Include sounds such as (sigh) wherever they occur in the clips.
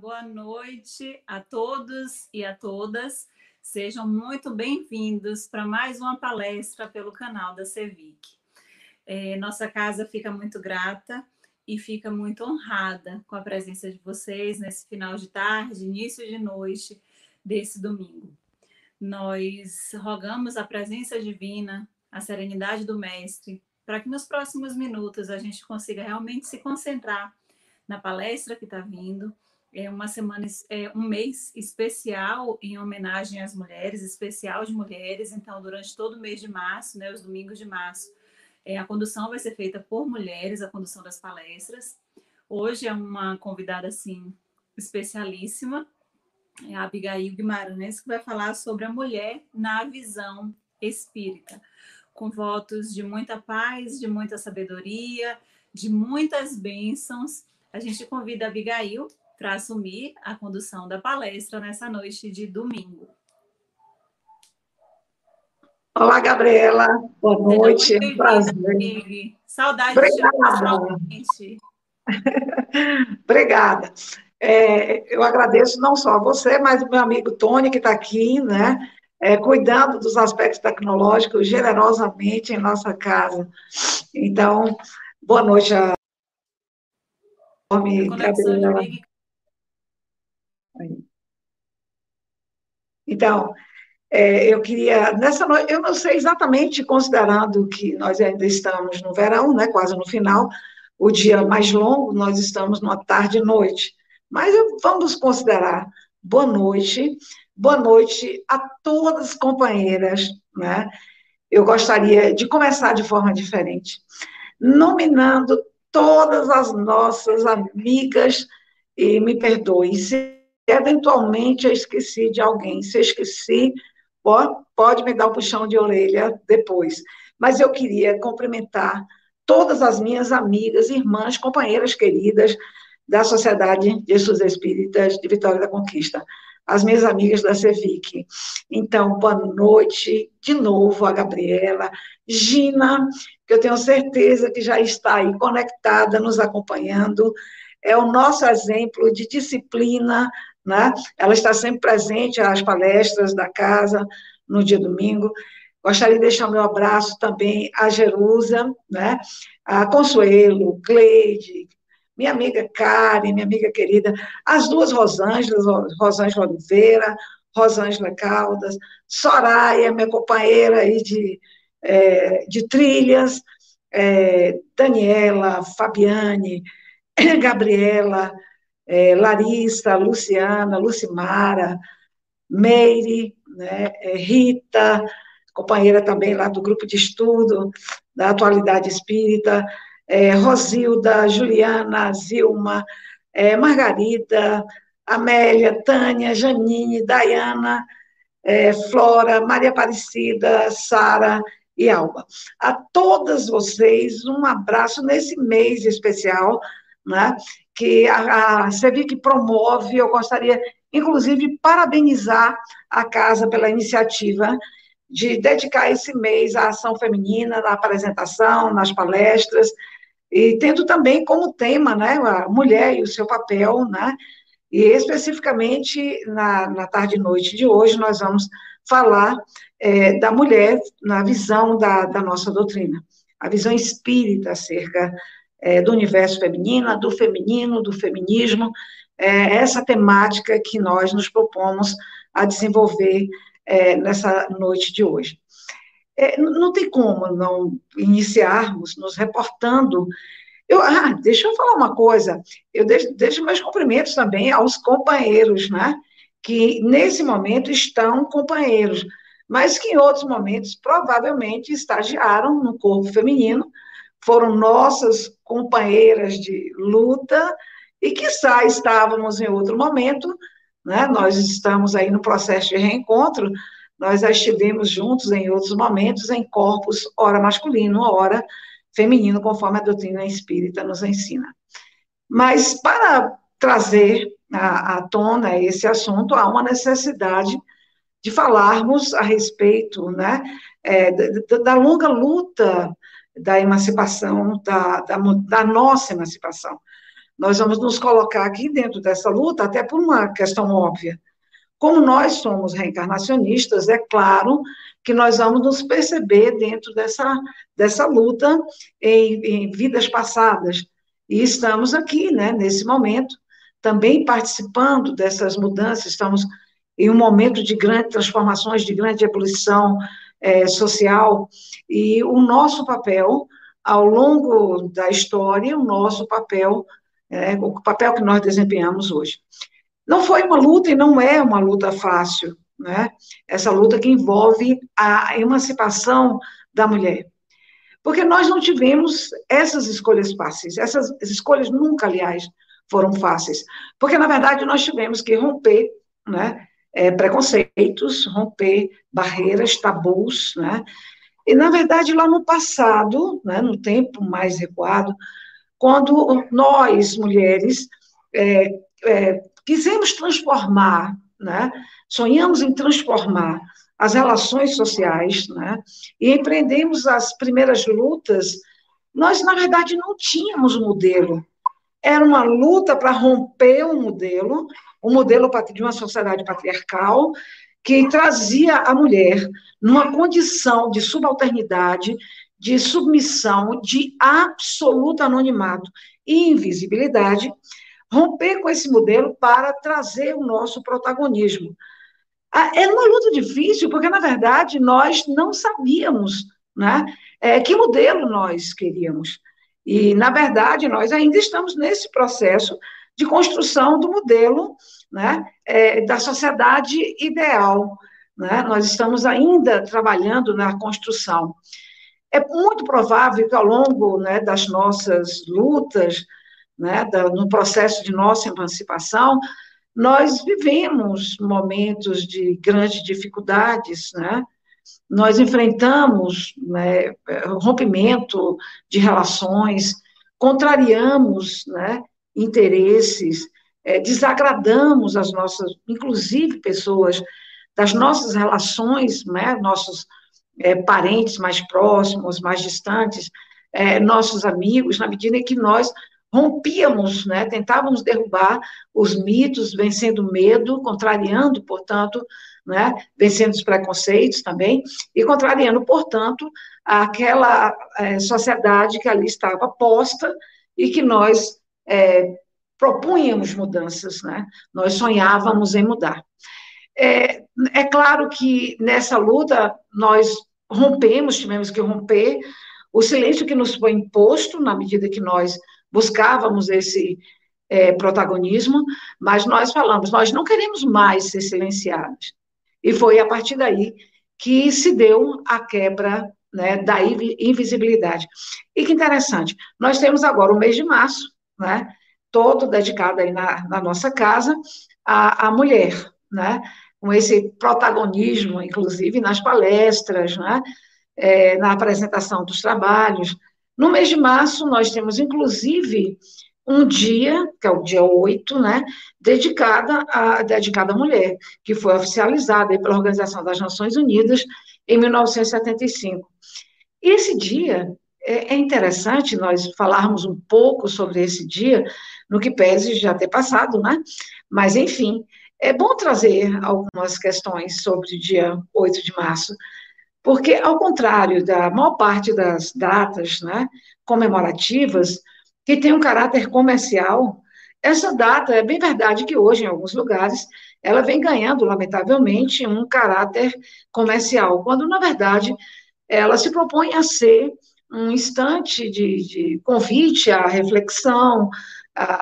Boa noite a todos e a todas. Sejam muito bem-vindos para mais uma palestra pelo canal da Cevic. É, nossa casa fica muito grata e fica muito honrada com a presença de vocês nesse final de tarde, início de noite desse domingo. Nós rogamos a presença divina, a serenidade do Mestre, para que nos próximos minutos a gente consiga realmente se concentrar na palestra que está vindo é uma semana, é um mês especial em homenagem às mulheres, especial de mulheres. Então, durante todo o mês de março, né, os domingos de março, é, a condução vai ser feita por mulheres, a condução das palestras. Hoje é uma convidada assim especialíssima, é a Abigail Guimarães, que vai falar sobre a mulher na visão espírita, com votos de muita paz, de muita sabedoria, de muitas bênçãos. A gente convida a Abigail para assumir a condução da palestra nessa noite de domingo. Olá, Gabriela. Boa noite. É um prazer. Saudade Obrigada. de (laughs) Obrigada. É, eu agradeço não só a você, mas o meu amigo Tony, que está aqui, né? É, cuidando dos aspectos tecnológicos generosamente em nossa casa. Então, boa noite a Gabriela. Então, é, eu queria, nessa noite, eu não sei exatamente, considerando que nós ainda estamos no verão, né, quase no final, o dia mais longo, nós estamos numa tarde e noite, mas vamos considerar boa noite, boa noite a todas as companheiras, né, eu gostaria de começar de forma diferente, nominando todas as nossas amigas, e me perdoe, se eventualmente eu esqueci de alguém. Se eu esqueci, pode me dar um puxão de orelha depois. Mas eu queria cumprimentar todas as minhas amigas, irmãs, companheiras queridas da Sociedade de Jesus Espíritas de Vitória da Conquista, as minhas amigas da CEVIC. Então, boa noite de novo a Gabriela, Gina, que eu tenho certeza que já está aí conectada, nos acompanhando, é o nosso exemplo de disciplina, né? Ela está sempre presente às palestras da casa no dia domingo. Gostaria de deixar meu abraço também a Jerusa, né? a Consuelo, Cleide, minha amiga Karen, minha amiga querida, as duas Rosângelas, Rosângela Oliveira, Rosângela Caldas, Soraya, minha companheira aí de, é, de trilhas, é, Daniela, Fabiane, (coughs) Gabriela, é, Larissa, Luciana, Lucimara, Meire, né, é, Rita, companheira também lá do grupo de estudo da atualidade espírita, é, Rosilda, Juliana, Zilma, é, Margarida, Amélia, Tânia, Janine, Dayana, é, Flora, Maria Aparecida, Sara e Alba. A todas vocês, um abraço nesse mês especial, né, que a, a CEVIC promove, eu gostaria, inclusive, parabenizar a casa pela iniciativa de dedicar esse mês à ação feminina, na apresentação, nas palestras, e tendo também como tema, né, a mulher e o seu papel, né, e especificamente na, na tarde e noite de hoje nós vamos falar é, da mulher na visão da, da nossa doutrina, a visão espírita acerca é, do universo feminino, do feminino, do feminismo, é essa temática que nós nos propomos a desenvolver é, nessa noite de hoje. É, não tem como não iniciarmos nos reportando. Eu, ah, deixa eu falar uma coisa, eu deixo, deixo meus cumprimentos também aos companheiros, né? Que nesse momento estão companheiros, mas que em outros momentos provavelmente estagiaram no corpo feminino, foram nossas companheiras de luta e que estávamos em outro momento, né? Nós estamos aí no processo de reencontro, nós já estivemos juntos em outros momentos em corpos ora masculino, ora feminino, conforme a doutrina espírita nos ensina. Mas para trazer à, tona esse assunto, há uma necessidade de falarmos a respeito né, é, da, da longa luta da emancipação, da, da, da nossa emancipação. nós vamos nos colocar aqui dentro dessa luta, até por uma questão óbvia. Como nós somos reencarnacionistas, é claro que nós vamos nos perceber dentro dessa, dessa luta em, em vidas passadas. E estamos aqui, né, nesse momento, também participando dessas mudanças, estamos em um momento de grandes transformações, de grande evolução é, social, e o nosso papel, ao longo da história, o nosso papel, é, o papel que nós desempenhamos hoje. Não foi uma luta e não é uma luta fácil, né? Essa luta que envolve a emancipação da mulher. Porque nós não tivemos essas escolhas fáceis. Essas escolhas nunca, aliás, foram fáceis. Porque, na verdade, nós tivemos que romper né, é, preconceitos, romper barreiras, tabus, né? E, na verdade, lá no passado, né, no tempo mais recuado, quando nós, mulheres, é, é, quisemos transformar, né, sonhamos em transformar as relações sociais, né, e empreendemos as primeiras lutas, nós, na verdade, não tínhamos modelo. Era uma luta para romper o modelo um modelo de uma sociedade patriarcal que trazia a mulher numa condição de subalternidade, de submissão, de absoluto anonimato e invisibilidade, romper com esse modelo para trazer o nosso protagonismo. Ah, era uma luta difícil, porque, na verdade, nós não sabíamos né, é, que modelo nós queríamos. E, na verdade, nós ainda estamos nesse processo de construção do modelo né, é, da sociedade ideal. Né? Nós estamos ainda trabalhando na construção. É muito provável que, ao longo né, das nossas lutas, né, da, no processo de nossa emancipação, nós vivemos momentos de grandes dificuldades, né? nós enfrentamos né, rompimento de relações, contrariamos né, interesses, é, desagradamos as nossas, inclusive pessoas das nossas relações, né, nossos é, parentes mais próximos, mais distantes, é, nossos amigos, na medida em que nós rompíamos, né, tentávamos derrubar os mitos, vencendo o medo, contrariando, portanto, né, vencendo os preconceitos também, e contrariando, portanto, aquela é, sociedade que ali estava posta e que nós é, propunhamos mudanças, né? Nós sonhávamos em mudar. É, é claro que nessa luta nós rompemos, tivemos que romper o silêncio que nos foi imposto na medida que nós buscávamos esse é, protagonismo, mas nós falamos, nós não queremos mais ser silenciados. E foi a partir daí que se deu a quebra né, da invisibilidade. E que interessante, nós temos agora o mês de março, né, todo dedicado aí na, na nossa casa à, à mulher, né? com esse protagonismo, inclusive, nas palestras, né? É, na apresentação dos trabalhos. No mês de março, nós temos, inclusive, um dia, que é o dia 8, né, dedicada à, dedicado à mulher, que foi oficializada pela Organização das Nações Unidas em 1975. E esse dia, é, é interessante nós falarmos um pouco sobre esse dia, no que pese já ter passado, né? Mas, enfim, é bom trazer algumas questões sobre o dia 8 de março, porque, ao contrário da maior parte das datas né, comemorativas, que tem um caráter comercial, essa data, é bem verdade que hoje, em alguns lugares, ela vem ganhando, lamentavelmente, um caráter comercial, quando, na verdade, ela se propõe a ser um instante de, de convite à reflexão,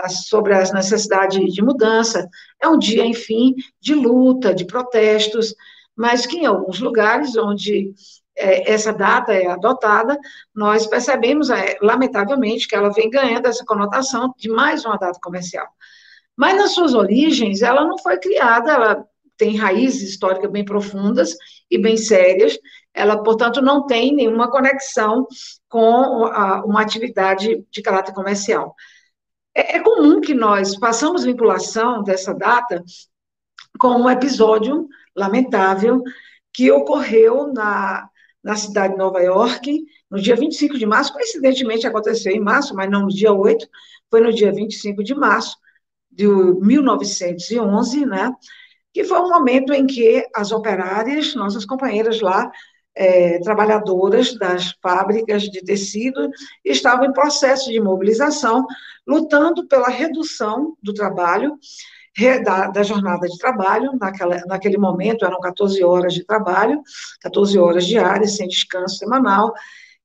sobre as necessidades de mudança. É um dia, enfim, de luta, de protestos, mas que em alguns lugares onde é, essa data é adotada, nós percebemos, é, lamentavelmente, que ela vem ganhando essa conotação de mais uma data comercial. Mas nas suas origens, ela não foi criada, ela tem raízes históricas bem profundas e bem sérias, ela, portanto, não tem nenhuma conexão com a, uma atividade de caráter comercial. É, é comum que nós façamos vinculação dessa data com um episódio lamentável que ocorreu na, na cidade de Nova York, no dia 25 de março, coincidentemente aconteceu em março, mas não no dia 8, foi no dia 25 de março de 1911, né? Que foi um momento em que as operárias, nossas companheiras lá, é, trabalhadoras das fábricas de tecido estavam em processo de mobilização, lutando pela redução do trabalho, da, da, jornada de trabalho, naquela, naquele momento eram 14 horas de trabalho, 14 horas diárias, sem descanso semanal,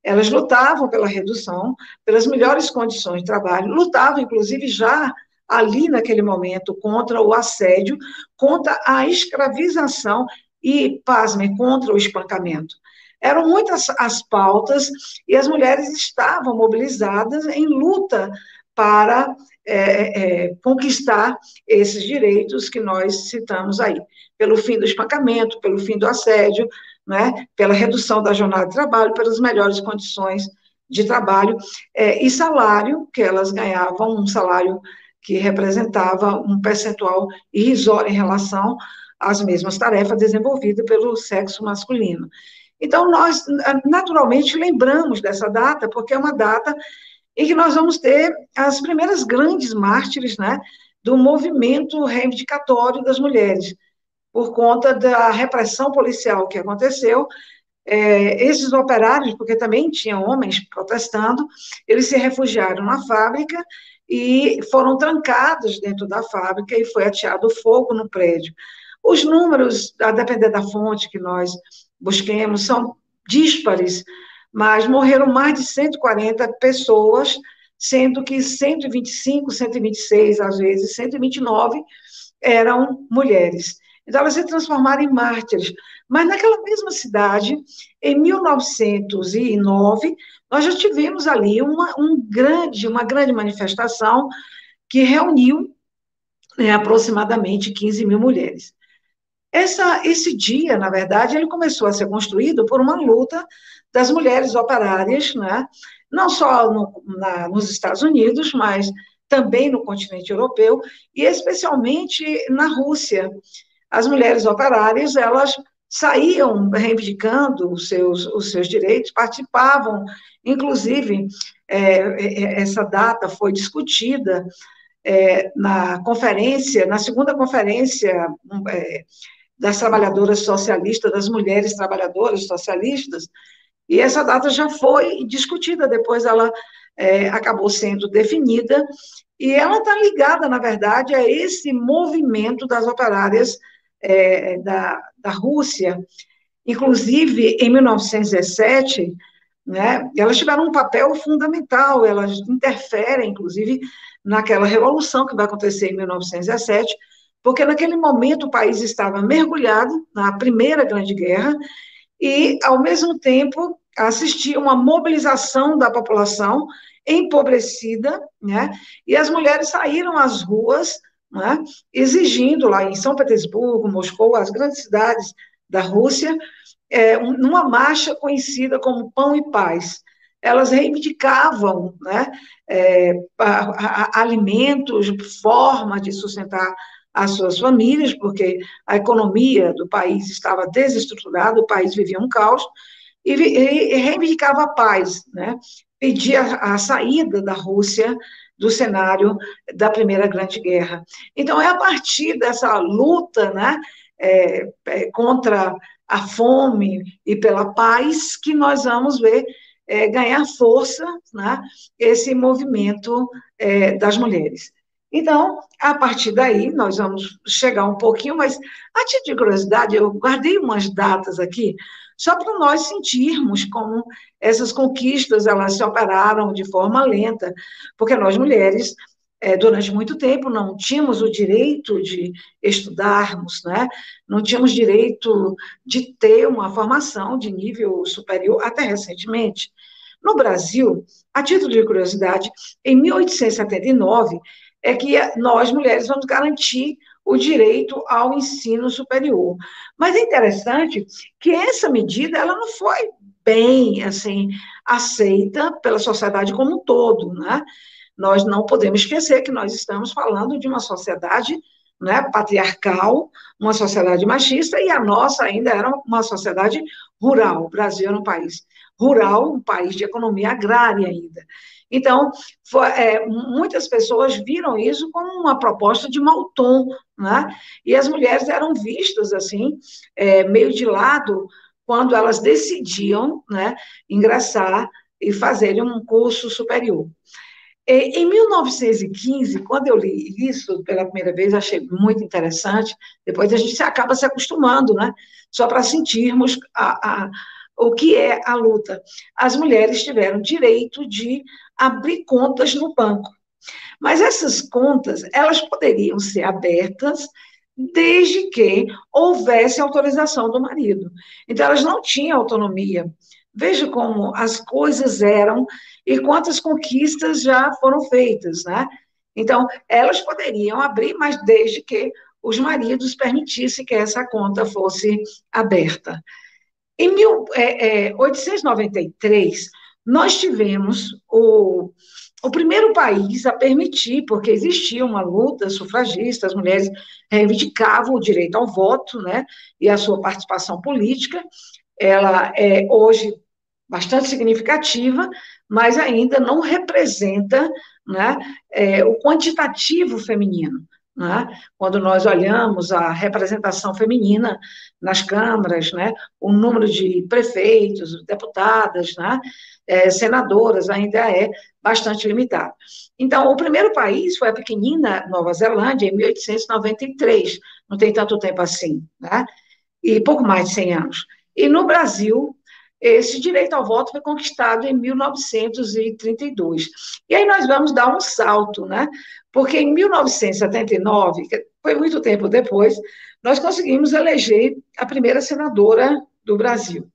elas lutavam pela redução, pelas melhores condições de trabalho, lutavam, inclusive, já ali naquele momento, contra o assédio, contra a escravização e, pasmem, contra o espancamento. Eram muitas as pautas e as mulheres estavam mobilizadas em luta para é, é, conquistar esses direitos que nós citamos aí, pelo fim do espancamento, pelo fim do assédio, né, pela redução da jornada de trabalho, pelas melhores condições de trabalho é, e salário, que elas ganhavam um salário que representava um percentual irrisório em relação às mesmas tarefas desenvolvidas pelo sexo masculino. Então, nós, naturalmente, lembramos dessa data, porque é uma data em que nós vamos ter as primeiras grandes mártires né, do movimento reivindicatório das mulheres, por conta da repressão policial que aconteceu. É, esses operários, porque também tinha homens protestando, eles se refugiaram na fábrica e foram trancados dentro da fábrica e foi ateado fogo no prédio. Os números, a depender da fonte que nós busquemos, são díspares, mas morreram mais de 140 pessoas, sendo que 125, 126, às vezes 129 eram mulheres. Então, elas se transformaram em mártires. Mas naquela mesma cidade, em 1909, nós já tivemos ali uma, um grande, uma grande manifestação que reuniu né, aproximadamente 15 mil mulheres. Essa, esse dia, na verdade, ele começou a ser construído por uma luta das mulheres operárias, né? não só no, na, nos Estados Unidos, mas também no continente europeu, e especialmente na Rússia. As mulheres operárias, elas saíam reivindicando os seus, os seus direitos, participavam, inclusive, é, é essa data foi discutida é, na conferência, na segunda conferência é, das trabalhadoras socialistas, das mulheres trabalhadoras socialistas, e essa data já foi discutida, depois ela é, acabou sendo definida, e ela está ligada, na verdade, a esse movimento das operárias é, da, da Rússia. Inclusive, em 1917, né, elas tiveram um papel fundamental, elas interferem, inclusive, naquela revolução que vai acontecer em 1917, porque naquele momento o país estava mergulhado na Primeira Grande Guerra e, ao mesmo tempo, assistia uma mobilização da população empobrecida, né? E as mulheres saíram às ruas, né? Exigindo lá em São Petersburgo, Moscou, as grandes cidades da Rússia, é, numa marcha conhecida como Pão e Paz. Elas reivindicavam, né? É, alimentos, forma de sustentar as suas famílias, porque a economia do país estava desestruturada, o país vivia um caos, e, e, reivindicava a paz, né? pedia a, a saída da Rússia do cenário da Primeira Grande Guerra. Então, é a partir dessa luta né, é, é, contra a fome e pela paz que nós vamos ver é, ganhar força né, esse movimento é, das mulheres. Então, a partir daí, nós vamos chegar um pouquinho, mas a título de curiosidade, eu guardei umas datas aqui, só para nós sentirmos como essas conquistas, elas se operaram de forma lenta, porque nós mulheres, é, durante muito tempo, não tínhamos o direito de estudarmos, né? não tínhamos direito de ter uma formação de nível superior, até recentemente. No Brasil, a título de curiosidade, em 1879, é que nós, mulheres, vamos garantir o direito ao ensino superior. Mas é interessante que essa medida ela não foi bem assim aceita pela sociedade como um todo, né? Nós não podemos esquecer que nós estamos falando de uma sociedade né, patriarcal, uma sociedade machista, e a nossa ainda era uma sociedade rural. O Brasil era um país rural, um país de economia agrária ainda. Então, foi, é, muitas pessoas viram isso como uma proposta de mau tom, né? E as mulheres eram vistas assim, é, meio de lado, quando elas decidiam né, ingressar e fazerem um curso superior. Em 1915, quando eu li isso pela primeira vez, achei muito interessante. Depois a gente acaba se acostumando, né? Só para sentirmos a, a, o que é a luta. As mulheres tiveram direito de abrir contas no banco. Mas essas contas, elas poderiam ser abertas desde que houvesse autorização do marido. Então, elas não tinham autonomia. Veja como as coisas eram e quantas conquistas já foram feitas, né? Então, elas poderiam abrir, mas desde que os maridos permitissem que essa conta fosse aberta. Em 1893, é, é, nós tivemos o, o primeiro país a permitir, porque existia uma luta sufragista, as mulheres reivindicavam o direito ao voto, né, e a sua participação política. Ela é hoje bastante significativa, mas ainda não representa né, é, o quantitativo feminino. Né? Quando nós olhamos a representação feminina nas câmaras, né? o número de prefeitos, deputadas, né? é, senadoras ainda é bastante limitado. Então, o primeiro país foi a pequenina Nova Zelândia, em 1893, não tem tanto tempo assim, né? e pouco mais de 100 anos. E no Brasil, esse direito ao voto foi conquistado em 1932. E aí nós vamos dar um salto, né? Porque em 1979, que foi muito tempo depois, nós conseguimos eleger a primeira senadora do Brasil.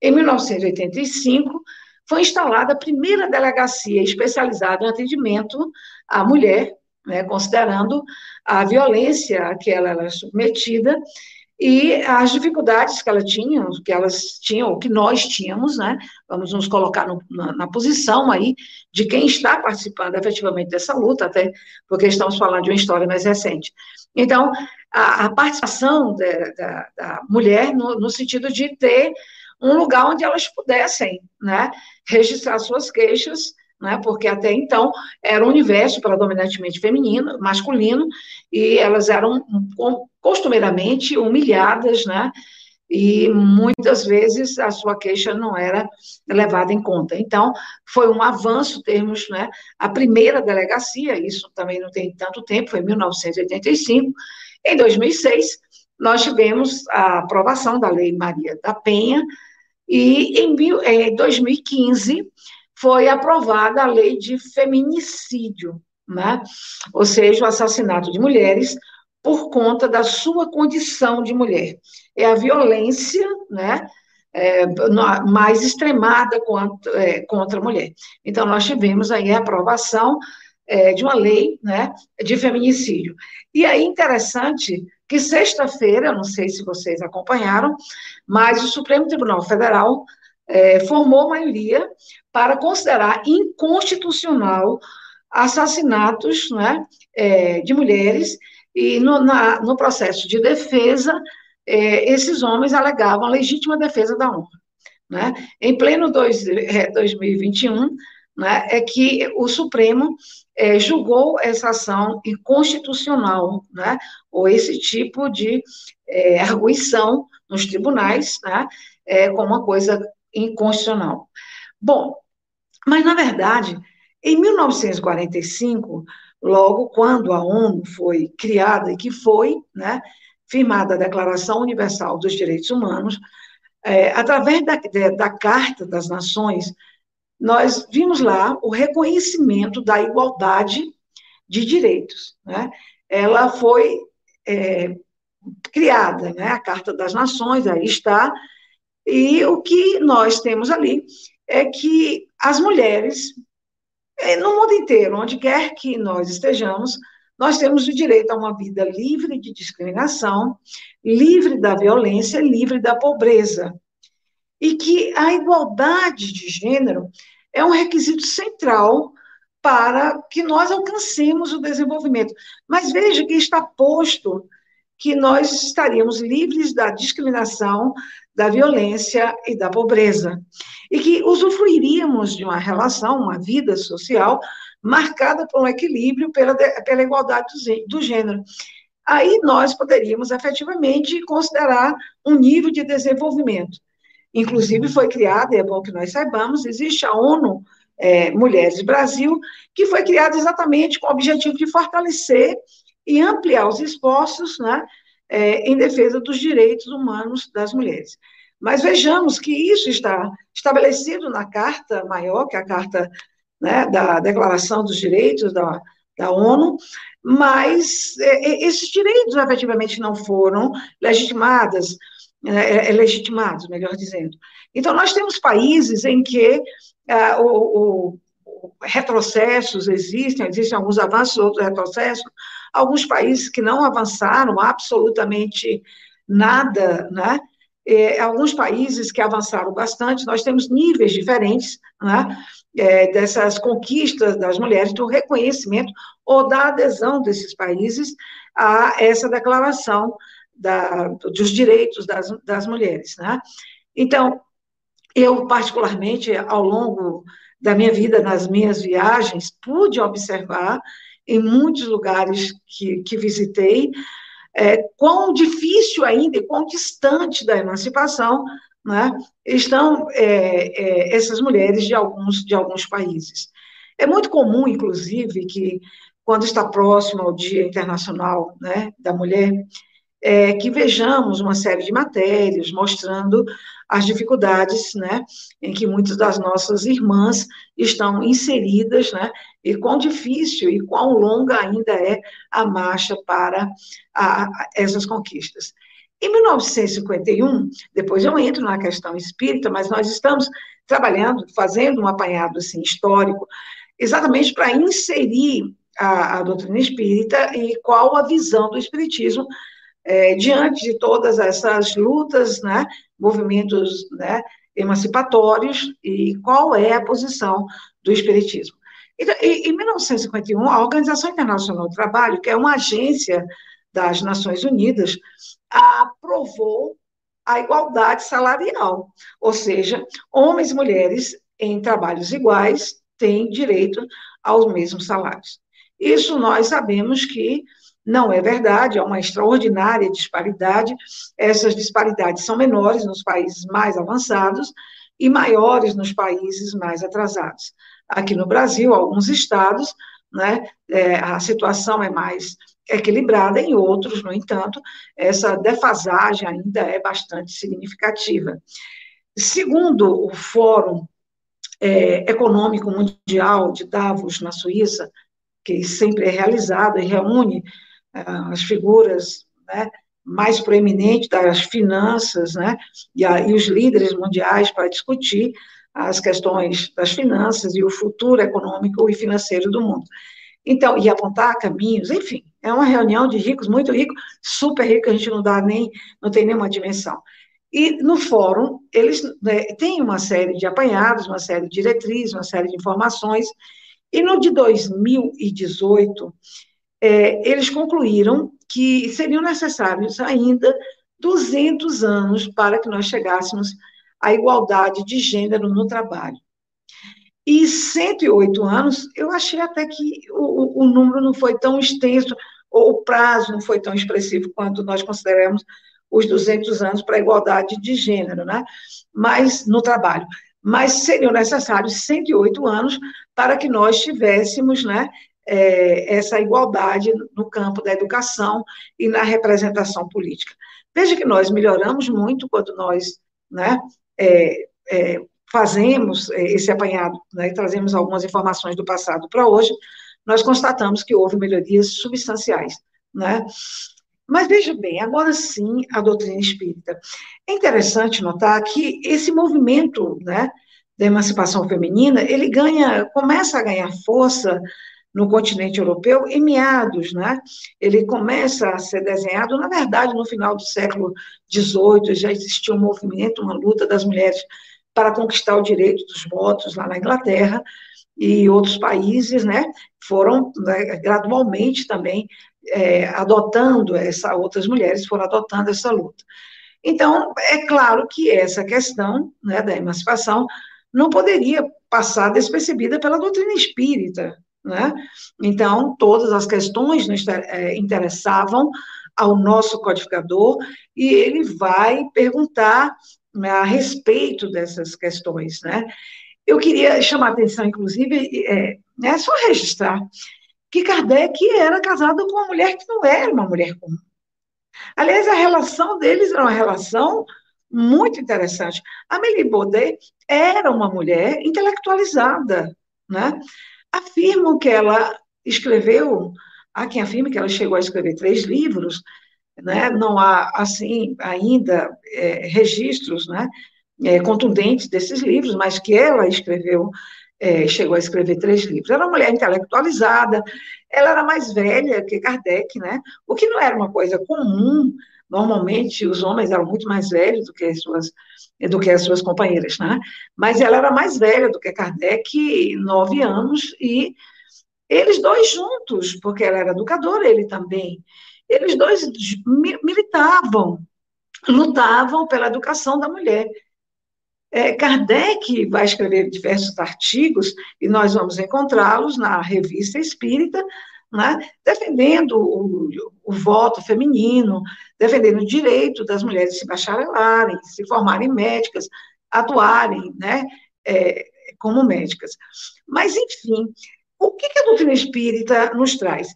Em 1985, foi instalada a primeira delegacia especializada em atendimento à mulher, né, considerando a violência a que ela era submetida e as dificuldades que ela tinha, que elas tinham, que nós tínhamos, né? Vamos nos colocar no, na, na, posição aí de quem está participando efetivamente dessa luta, até porque estamos falando de uma história mais recente. Então, a, a participação da, da, da mulher no, no, sentido de ter um lugar onde elas pudessem, né, registrar suas queixas né, porque até então era um universo predominantemente feminino, masculino, e elas eram costumeiramente humilhadas, né, e muitas vezes a sua queixa não era levada em conta. Então, foi um avanço termos né, a primeira delegacia, isso também não tem tanto tempo, foi em 1985. Em 2006, nós tivemos a aprovação da Lei Maria da Penha, e em 2015 foi aprovada a lei de feminicídio, né? ou seja, o assassinato de mulheres por conta da sua condição de mulher. É a violência né, é, mais extremada contra, é, contra a mulher. Então, nós tivemos aí a aprovação é, de uma lei né, de feminicídio. E aí, interessante que sexta-feira, não sei se vocês acompanharam, mas o Supremo Tribunal Federal é, formou maioria para considerar inconstitucional assassinatos né, é, de mulheres, e no, na, no, processo de defesa, é, esses homens alegavam a legítima defesa da honra. Né? Em pleno dois, 2021, é, né, é que o Supremo é, julgou essa ação inconstitucional, né, ou esse tipo de é, arguição nos tribunais, né, é, como uma coisa inconstitucional. Bom, mas na verdade, em 1945, logo quando a ONU foi criada e que foi né, firmada a Declaração Universal dos Direitos Humanos, é, através da, da Carta das Nações, nós vimos lá o reconhecimento da igualdade de direitos. Né? Ela foi é, criada, né? a Carta das Nações, aí está, e o que nós temos ali é que as mulheres, no mundo inteiro, onde quer que nós estejamos, nós temos o direito a uma vida livre de discriminação, livre da violência, livre da pobreza. E que a igualdade de gênero é um requisito central para que nós alcancemos o desenvolvimento. Mas veja que está posto que nós estaríamos livres da discriminação, da violência e da pobreza, e que usufruiríamos de uma relação, uma vida social marcada por um equilíbrio pela, pela igualdade do, do gênero. Aí nós poderíamos efetivamente considerar um nível de desenvolvimento. Inclusive foi criada, é bom que nós saibamos, existe a ONU é, Mulheres Brasil, que foi criada exatamente com o objetivo de fortalecer e ampliar os esforços né, é, em defesa dos direitos humanos das mulheres. Mas vejamos que isso está estabelecido na Carta Maior, que é a Carta né, da Declaração dos Direitos da, da ONU, mas é, é esses direitos efetivamente não foram legitimados, é, é, legitimados, melhor dizendo. Então, nós temos países em que é, o, o, retrocessos existem, existem alguns avanços, outros retrocessos, alguns países que não avançaram absolutamente nada, né? É, alguns países que avançaram bastante, nós temos níveis diferentes né, é, dessas conquistas das mulheres, do reconhecimento ou da adesão desses países a essa declaração da, dos direitos das, das mulheres. Né? Então, eu, particularmente, ao longo da minha vida, nas minhas viagens, pude observar em muitos lugares que, que visitei, é, quão difícil ainda e quão distante da emancipação né, estão é, é, essas mulheres de alguns, de alguns países. É muito comum, inclusive, que quando está próximo ao Dia Internacional né, da Mulher, é, que vejamos uma série de matérias mostrando as dificuldades, né, em que muitas das nossas irmãs estão inseridas, né, e quão difícil e quão longa ainda é a marcha para a, essas conquistas. Em 1951, depois eu entro na questão espírita, mas nós estamos trabalhando, fazendo um apanhado assim, histórico, exatamente para inserir a, a doutrina espírita e qual a visão do espiritismo é, diante de todas essas lutas, né, movimentos né, emancipatórios, e qual é a posição do Espiritismo. Então, em 1951, a Organização Internacional do Trabalho, que é uma agência das Nações Unidas, aprovou a igualdade salarial, ou seja, homens e mulheres em trabalhos iguais têm direito aos mesmos salários. Isso nós sabemos que não é verdade, é uma extraordinária disparidade. Essas disparidades são menores nos países mais avançados e maiores nos países mais atrasados. Aqui no Brasil, alguns estados, né, é, a situação é mais equilibrada, em outros, no entanto, essa defasagem ainda é bastante significativa. Segundo o Fórum é, Econômico Mundial de Davos, na Suíça, que sempre é realizado e reúne as figuras né, mais proeminentes das finanças, né, e, a, e os líderes mundiais para discutir as questões das finanças e o futuro econômico e financeiro do mundo. Então, e apontar caminhos, enfim, é uma reunião de ricos, muito ricos, super ricos, a gente não dá nem, não tem nenhuma dimensão. E no fórum, eles né, têm uma série de apanhados, uma série de diretrizes, uma série de informações, e no de 2018, é, eles concluíram que seriam necessários ainda 200 anos para que nós chegássemos à igualdade de gênero no trabalho. E 108 anos, eu achei até que o, o número não foi tão extenso, ou o prazo não foi tão expressivo quanto nós consideramos os 200 anos para a igualdade de gênero, né? Mas no trabalho. Mas seriam necessários 108 anos para que nós tivéssemos, né, é, essa igualdade no campo da educação e na representação política. Veja que nós melhoramos muito quando nós né, é, é, fazemos é, esse apanhado né, e trazemos algumas informações do passado para hoje, nós constatamos que houve melhorias substanciais. Né? Mas veja bem, agora sim, a doutrina espírita. É interessante notar que esse movimento né, da emancipação feminina, ele ganha, começa a ganhar força no continente europeu em meados, né? Ele começa a ser desenhado, na verdade, no final do século XVIII já existia um movimento, uma luta das mulheres para conquistar o direito dos votos lá na Inglaterra, e outros países, né, foram né, gradualmente também é, adotando essa, outras mulheres foram adotando essa luta. Então, é claro que essa questão né, da emancipação não poderia passar despercebida pela doutrina espírita, né? Então, todas as questões é, interessavam ao nosso codificador e ele vai perguntar né, a respeito dessas questões, né? Eu queria chamar a atenção, inclusive, é, é só registrar que Kardec era casado com uma mulher que não era uma mulher comum. Aliás, a relação deles era uma relação muito interessante. Amélie Baudet era uma mulher intelectualizada, né? Afirmam que ela escreveu, há quem afirme que ela chegou a escrever três livros, né? Não há, assim, ainda é, registros, né? É, contundentes desses livros, mas que ela escreveu, é, chegou a escrever três livros. Era uma mulher intelectualizada, ela era mais velha que Kardec, né? O que não era uma coisa comum Normalmente, os homens eram muito mais velhos do que as suas, do que as suas companheiras, né? Mas ela era mais velha do que Kardec, nove anos, e eles dois juntos, porque ela era educadora, ele também, eles dois militavam, lutavam pela educação da mulher. É, Kardec vai escrever diversos artigos, e nós vamos encontrá-los na Revista Espírita, né, defendendo o, o, voto feminino, defendendo o direito das mulheres se bacharelarem, se formarem médicas, atuarem né, é, como médicas. Mas, enfim, o que, a doutrina espírita nos traz?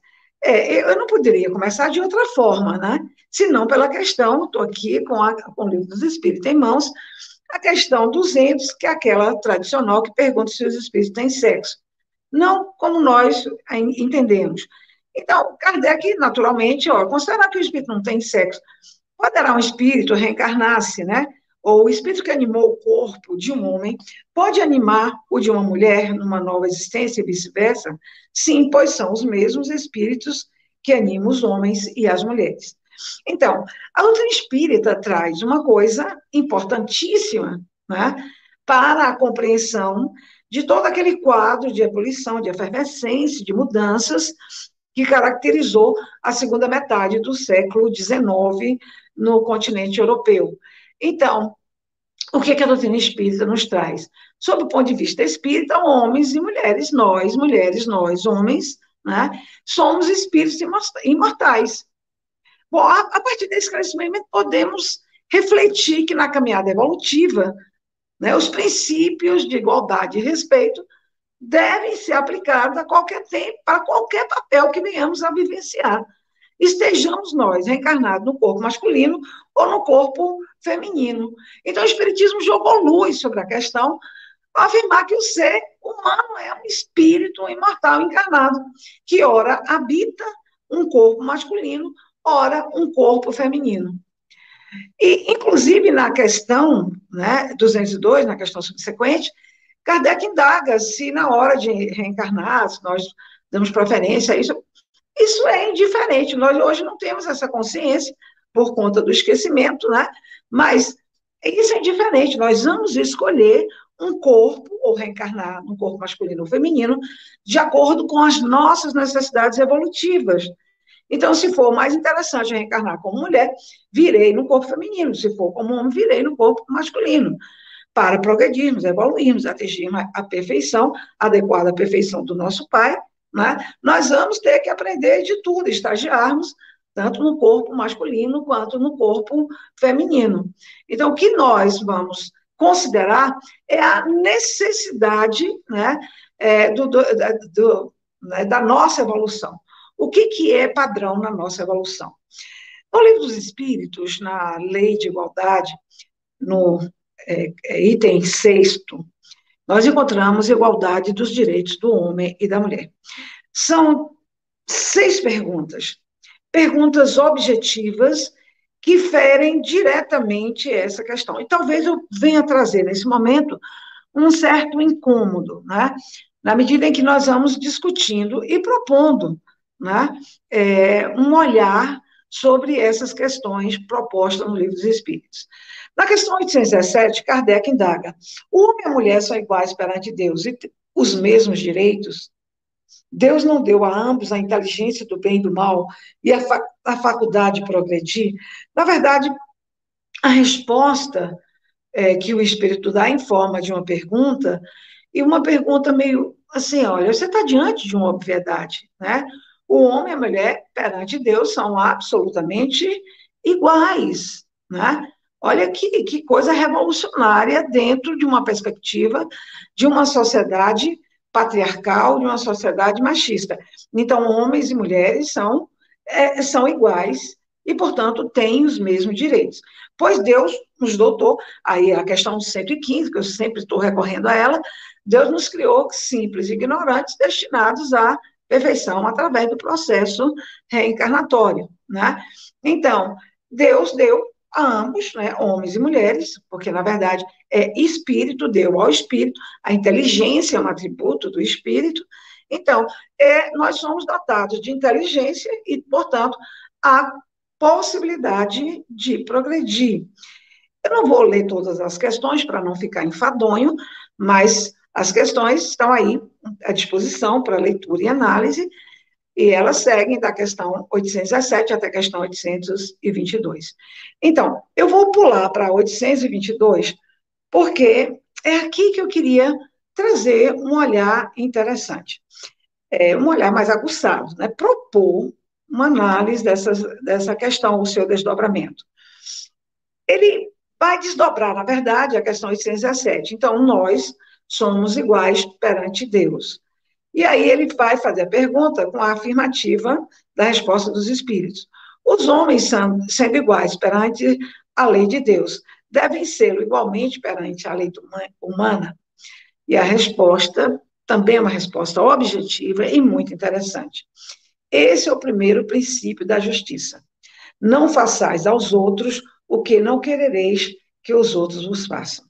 É, eu não poderia começar de outra forma, né? Senão pela questão, estou aqui com, a, com o livro dos Espíritos em mãos, a questão 200, que é aquela tradicional que pergunta se os espíritos têm sexo não como nós entendemos. Então, Kardec, naturalmente, ó, considerar que o espírito não tem sexo, poderá um espírito reencarnar-se, né? Ou o espírito que animou o corpo de um homem pode animar o de uma mulher numa nova existência e vice-versa? Sim, pois são os mesmos espíritos que animam os homens e as mulheres. Então, a doutrina espírita traz uma coisa importantíssima né, para a compreensão de todo aquele quadro de ebulição, de efervescência, de mudanças que caracterizou a segunda metade do século XIX no continente europeu. Então, o que, a doutrina espírita nos traz? Sob o ponto de vista espírita, homens e mulheres, nós, mulheres, nós, homens, né, somos espíritos imortais. Bom, a, partir desse esclarecimento, podemos refletir que na caminhada evolutiva né? Os princípios de igualdade e respeito devem ser aplicados a qualquer tempo, para qualquer papel que venhamos a vivenciar. Estejamos nós reencarnados no corpo masculino ou no corpo feminino. Então, o Espiritismo jogou luz sobre a questão para afirmar que o ser humano é um espírito imortal encarnado, que ora habita um corpo masculino, ora um corpo feminino. E, inclusive, na questão né, 202, na questão subsequente, Kardec indaga se na hora de reencarnar, se nós damos preferência a isso, isso é indiferente. Nós hoje não temos essa consciência por conta do esquecimento, né? Mas isso é indiferente. Nós vamos escolher um corpo, ou reencarnar num corpo masculino ou feminino, de acordo com as nossas necessidades evolutivas. Então, se for mais interessante reencarnar como mulher, virei no corpo feminino. Se for como homem, virei no corpo masculino. Para progredirmos, evoluirmos, atingirmos a perfeição, adequada à perfeição do nosso Pai, né? nós vamos ter que aprender de tudo, estagiarmos tanto no corpo masculino quanto no corpo feminino. Então, o que nós vamos considerar é a necessidade né, é, do, do, do, né, da nossa evolução. O que, que é padrão na nossa evolução? No Livro dos Espíritos, na Lei de Igualdade, no é, é, item sexto, nós encontramos igualdade dos direitos do homem e da mulher. São seis perguntas, perguntas objetivas que ferem diretamente essa questão. E talvez eu venha trazer nesse momento um certo incômodo, né? na medida em que nós vamos discutindo e propondo né, é, um olhar sobre essas questões propostas no Livro dos Espíritos. Na questão 817, Kardec indaga: o homem e a mulher são iguais perante Deus, e os mesmos direitos? Deus não deu a ambos a inteligência do bem e do mal e a, fa a faculdade de progredir? Na verdade, a resposta é, que o Espírito dá em forma de uma pergunta, e uma pergunta meio assim, olha, você está diante de uma obviedade, né? O homem e a mulher perante Deus são absolutamente iguais, né? Olha que, que coisa revolucionária dentro de uma perspectiva de uma sociedade patriarcal, de uma sociedade machista. Então, homens e mulheres são, é, são iguais e, portanto, têm os mesmos direitos. Pois Deus nos dotou, aí a questão 115, que eu sempre estou recorrendo a ela, Deus nos criou simples e ignorantes, destinados à perfeição através do processo reencarnatório, né? Então, Deus deu a ambos, né, homens e mulheres, porque na verdade é espírito, deu ao espírito, a inteligência é um atributo do espírito. Então, é, nós somos dotados de inteligência e, portanto, a possibilidade de progredir. Eu não vou ler todas as questões para não ficar enfadonho, mas as questões estão aí à disposição para leitura e análise, e elas seguem da questão 817 até a questão 822. Então, eu vou pular para 822, porque é aqui que eu queria trazer um olhar interessante, é, um olhar mais aguçado, né? propor uma análise dessas, dessa questão, o seu desdobramento. Ele vai desdobrar, na verdade, a questão 817. Então, nós somos iguais perante Deus. E aí ele vai fazer a pergunta com a afirmativa da resposta dos espíritos. Os homens, são, sendo iguais perante a lei de Deus, devem ser igualmente perante a lei humana? E a resposta também é uma resposta objetiva e muito interessante. Esse é o primeiro princípio da justiça. Não façais aos outros o que não querereis que os outros vos façam.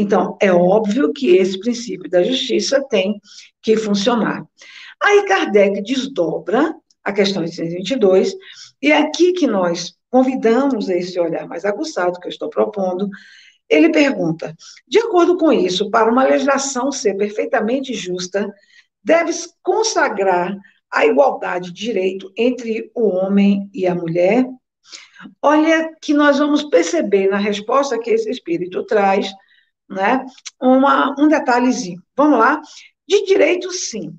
Então, é óbvio que esse princípio da justiça tem que funcionar. Aí Kardec desdobra a questão 822, e é aqui que nós convidamos esse olhar mais aguçado que eu estou propondo. Ele pergunta: de acordo com isso, para uma legislação ser perfeitamente justa, deve consagrar a igualdade de direito entre o homem e a mulher? Olha que nós vamos perceber na resposta que esse espírito traz né? Uma, um detalhezinho. Vamos lá? De direito, sim.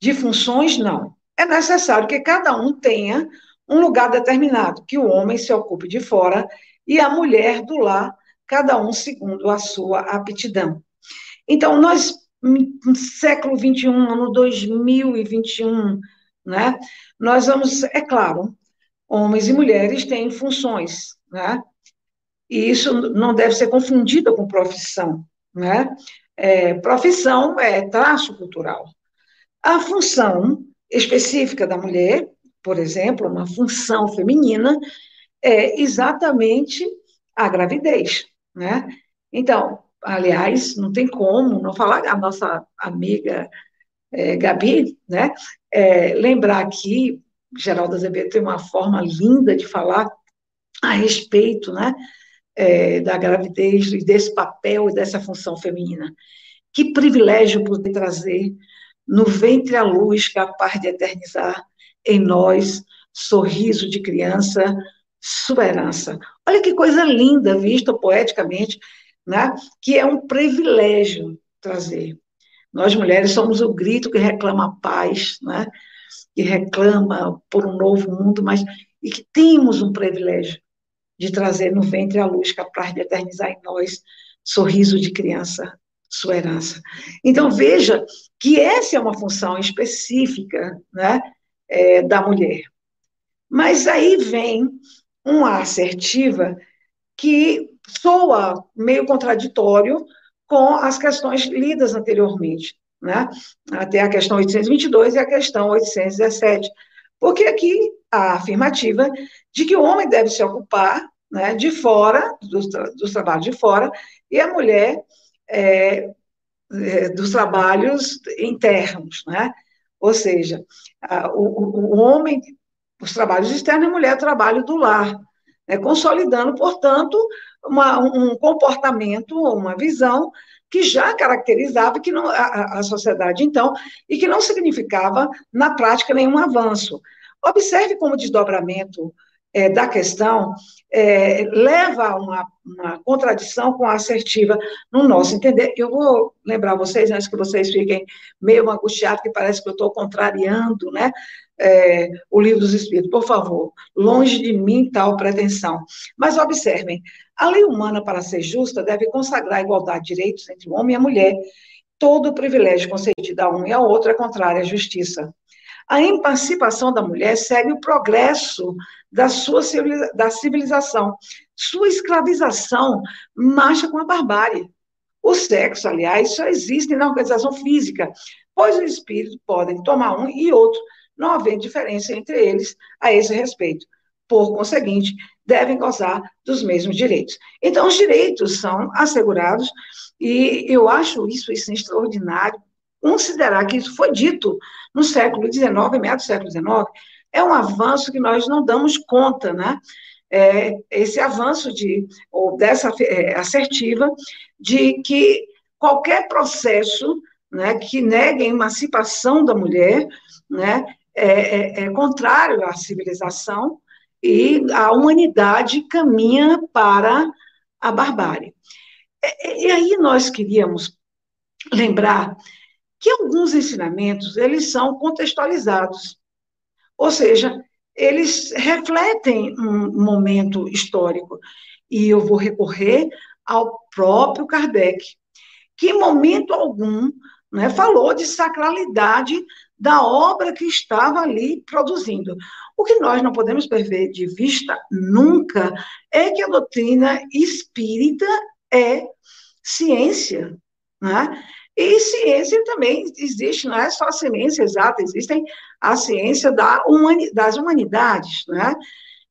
De funções, não. É necessário que cada um tenha um lugar determinado, que o homem se ocupe de fora e a mulher do lar, cada um segundo a sua aptidão. Então, nós, no século XXI, ano 2021, né, nós vamos, é claro, homens e mulheres têm funções, né? E isso não deve ser confundido com profissão, né? É, profissão é traço cultural. A função específica da mulher, por exemplo, uma função feminina, é exatamente a gravidez, né? Então, aliás, não tem como não falar, a nossa amiga é, Gabi, né? É, lembrar aqui, Geraldo Azevedo tem uma forma linda de falar a respeito, né? É, da gravidez e desse papel e dessa função feminina. Que privilégio poder trazer no ventre a luz capaz de eternizar em nós sorriso de criança, sua herança. Olha que coisa linda, vista poeticamente, né? que é um privilégio trazer. Nós mulheres somos o grito que reclama paz, né? que reclama por um novo mundo, mas e que temos um privilégio de trazer no ventre a luz capaz de eternizar em nós sorriso de criança, sua herança. Então, veja que essa é uma função específica né, é, da mulher. Mas aí vem uma assertiva que soa meio contraditório com as questões lidas anteriormente, né? até a questão 822 e a questão 817. Porque aqui a afirmativa de que o homem deve se ocupar né, de fora, dos, dos trabalhos de fora, e a mulher é, é, dos trabalhos internos, né? Ou seja, a, o, o, homem, os trabalhos externos, e a mulher, o trabalho do lar, né, consolidando, portanto, uma, um comportamento, uma visão que já caracterizava que não, a, a sociedade então, e que não significava, na prática, nenhum avanço. Observe como o desdobramento é, da questão é, leva a uma, uma, contradição com a assertiva no nosso entender. Eu vou lembrar vocês, antes que vocês fiquem meio angustiados, que parece que eu estou contrariando né, é, o livro dos Espíritos. Por favor, longe de mim tal pretensão. Mas observem, a lei humana, para ser justa, deve consagrar a igualdade de direitos entre o homem e a mulher. Todo privilégio concedido a um e a outro é contrário à justiça. A emancipação da mulher segue o progresso da sua da civilização. Sua escravização marcha com a barbárie. O sexo, aliás, só existe na organização física, pois os espíritos podem tomar um e outro, não havendo diferença entre eles a esse respeito. Por conseguinte, devem gozar dos mesmos direitos. Então, os direitos são assegurados, e eu acho isso, isso extraordinário, considerar que isso foi dito no século XIX, meados do século XIX, é um avanço que nós não damos conta, né? É, esse avanço de, ou dessa é, assertiva de que qualquer processo né, que negue a emancipação da mulher né, é, é, é contrário à civilização e a humanidade caminha para a barbárie. E, e aí nós queríamos lembrar que alguns ensinamentos, eles são contextualizados. Ou seja, eles refletem um momento histórico. E eu vou recorrer ao próprio Kardec, que em momento algum né, falou de sacralidade da obra que estava ali produzindo. O que nós não podemos perder de vista nunca é que a doutrina espírita é ciência. Né? E ciência também existe, não é só a ciência exata, existem a ciência da humani das humanidades, né?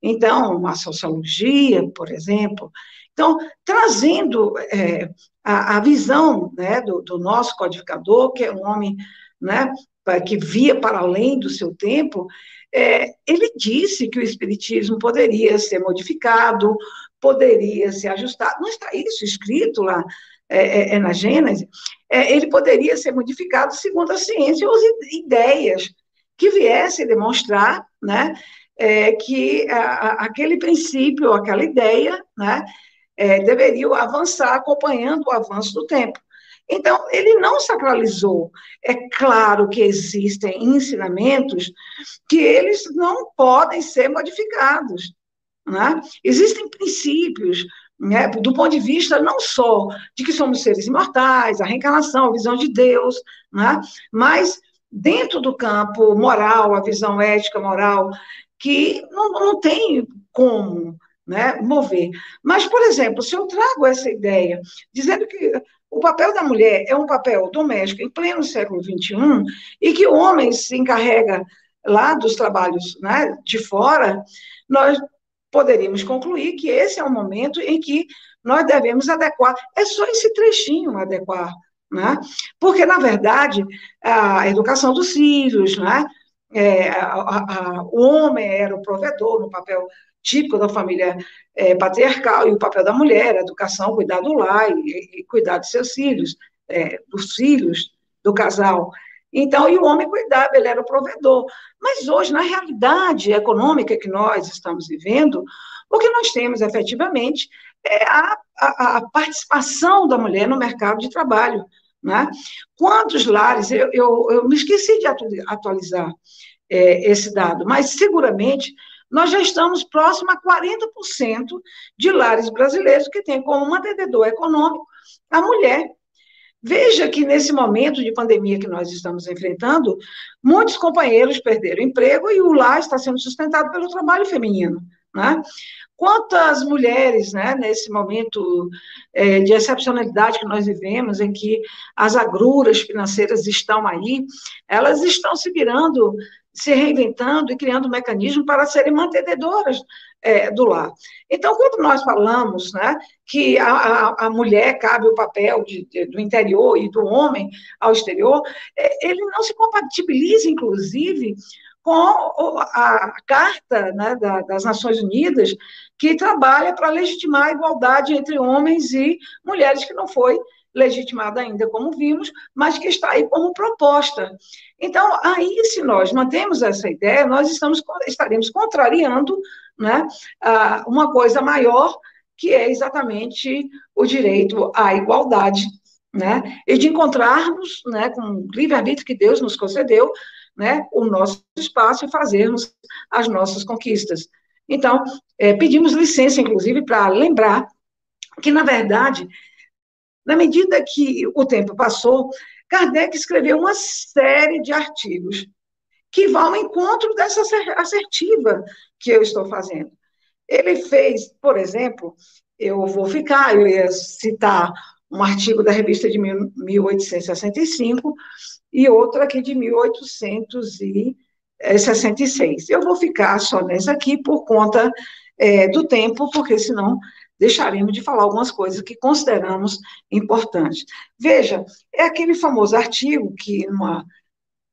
Então, a sociologia, por exemplo. Então, trazendo é, a, a, visão né, do, do, nosso codificador, que é um homem né, que via para além do seu tempo, é, ele disse que o Espiritismo poderia ser modificado, poderia ser ajustado. Não está isso escrito lá é, é, é na Gênese, é, ele poderia ser modificado segundo a ciência ou ideias que viessem demonstrar né, é, que a, aquele princípio, aquela ideia, né, é, deveria avançar acompanhando o avanço do tempo. Então, ele não sacralizou. É claro que existem ensinamentos que eles não podem ser modificados. Né? Existem princípios, né, do ponto de vista não só de que somos seres imortais, a reencarnação, a visão de Deus, né, mas dentro do campo moral, a visão ética, moral, que não, não tem como né, mover. Mas, por exemplo, se eu trago essa ideia, dizendo que o papel da mulher é um papel doméstico em pleno século XXI, e que o homem se encarrega lá dos trabalhos né, de fora, nós poderíamos concluir que esse é o momento em que nós devemos adequar. É só esse trechinho adequar, né? Porque, na verdade, a educação dos filhos, né? É, a, a, o homem era o provedor no papel típico da família é, patriarcal e o papel da mulher, a educação, cuidar do lar e, e cuidar de seus filhos, é, dos filhos do casal. Então, e o homem cuidava, ele era o provedor. Mas hoje, na realidade econômica que nós estamos vivendo, o que nós temos efetivamente é a, a, a participação da mulher no mercado de trabalho. Né? Quantos lares, eu, eu, eu me esqueci de atualizar é, esse dado, mas seguramente nós já estamos próximo a 40% de lares brasileiros que têm como mantenedor econômico a mulher. Veja que nesse momento de pandemia que nós estamos enfrentando, muitos companheiros perderam emprego e o lar está sendo sustentado pelo trabalho feminino. Né? Quantas mulheres, né, nesse momento é, de excepcionalidade que nós vivemos, em que as agruras financeiras estão aí, elas estão se virando se reinventando e criando um mecanismo para serem mantenedoras é, do lar. Então, quando nós falamos né, que a, a, a mulher cabe o papel de, de, do interior e do homem ao exterior, é, ele não se compatibiliza, inclusive, com a Carta né, da, das Nações Unidas, que trabalha para legitimar a igualdade entre homens e mulheres, que não foi legitimada ainda, como vimos, mas que está aí como proposta. Então, aí, se nós mantemos essa ideia, nós estamos, estaremos contrariando né, uma coisa maior, que é exatamente o direito à igualdade, né, e de encontrarmos, né, com o livre-arbítrio que Deus nos concedeu, né, o nosso espaço e fazermos as nossas conquistas. Então, é, pedimos licença, inclusive, para lembrar que, na verdade, na medida que o tempo passou, Kardec escreveu uma série de artigos que vão ao encontro dessa assertiva que eu estou fazendo. Ele fez, por exemplo, eu vou ficar, eu ia citar um artigo da revista de 1865 e outro aqui de 1866. Eu vou ficar só nessa aqui por conta é, do tempo, porque senão deixaremos de falar algumas coisas que consideramos importantes. Veja, é aquele famoso artigo que, numa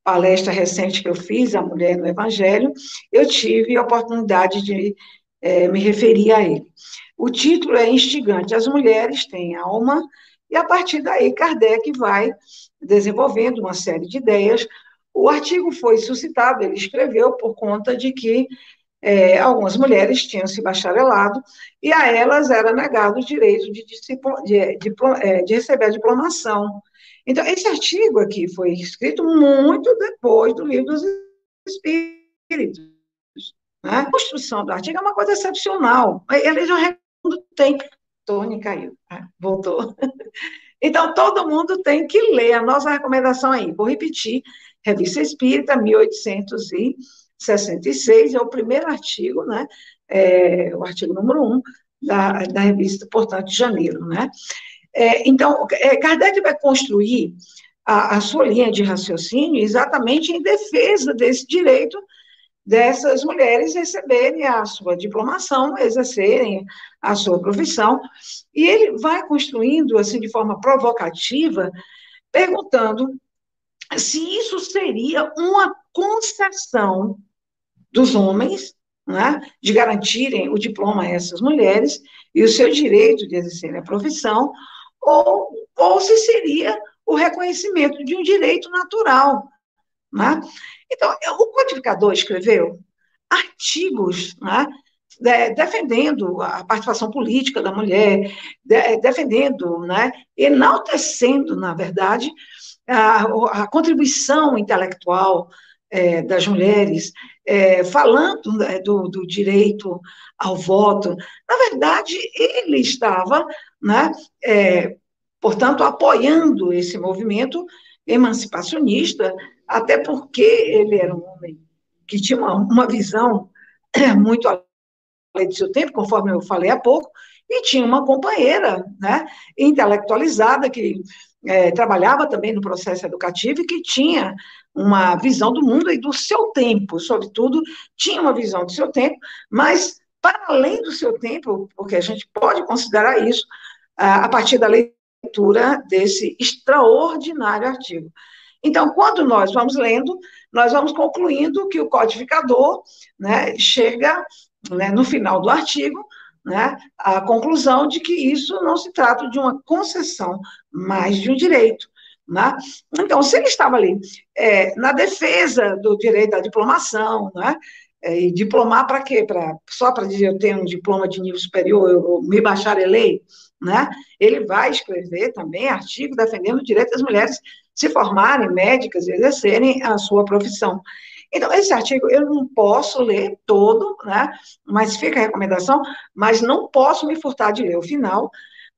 palestra recente que eu fiz, A Mulher no Evangelho, eu tive a oportunidade de é, me referir a ele. O título é instigante: As mulheres têm alma, e a partir daí Kardec vai desenvolvendo uma série de ideias. O artigo foi suscitado, ele escreveu por conta de que é, algumas mulheres tinham se bacharelado e a elas era negado o direito de, de, de, é, de receber a diplomação. Então, esse artigo aqui foi escrito muito depois do livro dos Espíritos. Né? A construção do artigo é uma coisa excepcional. Ele já tem. Tony caiu, ah, voltou. (laughs) Então, todo mundo tem que ler a nossa recomendação aí. Vou repetir: Revista Espírita, 1800 e 66, é o primeiro artigo, né, é, o artigo número 1 da, da revista, portanto, de janeiro, né. É, então, é, Kardec vai construir a, a sua linha de raciocínio exatamente em defesa desse direito dessas mulheres receberem a sua diplomação, exercerem a sua profissão, e ele vai construindo, assim, de forma provocativa, perguntando se isso seria uma concessão dos homens, né, de garantirem o diploma a essas mulheres e o seu direito de exercer a profissão, ou, ou se seria o reconhecimento de um direito natural. Né? Então, o codificador escreveu artigos né, de, defendendo a participação política da mulher, de, defendendo, né, enaltecendo, na verdade, a, a contribuição intelectual é, das mulheres, é, falando né, do, do, direito ao voto, na verdade, ele estava, né, é, portanto, apoiando esse movimento emancipacionista, até porque ele era um homem que tinha uma, uma visão muito além do seu tempo, conforme eu falei há pouco, e tinha uma companheira né, intelectualizada que é, trabalhava também no processo educativo e que tinha uma visão do mundo e do seu tempo, sobretudo, tinha uma visão do seu tempo, mas para além do seu tempo, porque a gente pode considerar isso a partir da leitura desse extraordinário artigo. Então, quando nós vamos lendo, nós vamos concluindo que o codificador né, chega né, no final do artigo né, à conclusão de que isso não se trata de uma concessão, mas de um direito. Né? Então, se ele estava ali é, na defesa do direito à diplomação, né? É, e diplomar para quê? Pra, só para dizer eu tenho um diploma de nível superior, eu, eu me bacharelei, né? Ele vai escrever também artigo defendendo o direito das mulheres se formarem médicas e exercerem a sua profissão. Então, esse artigo eu não posso ler todo, né? Mas fica a recomendação, mas não posso me furtar de ler o final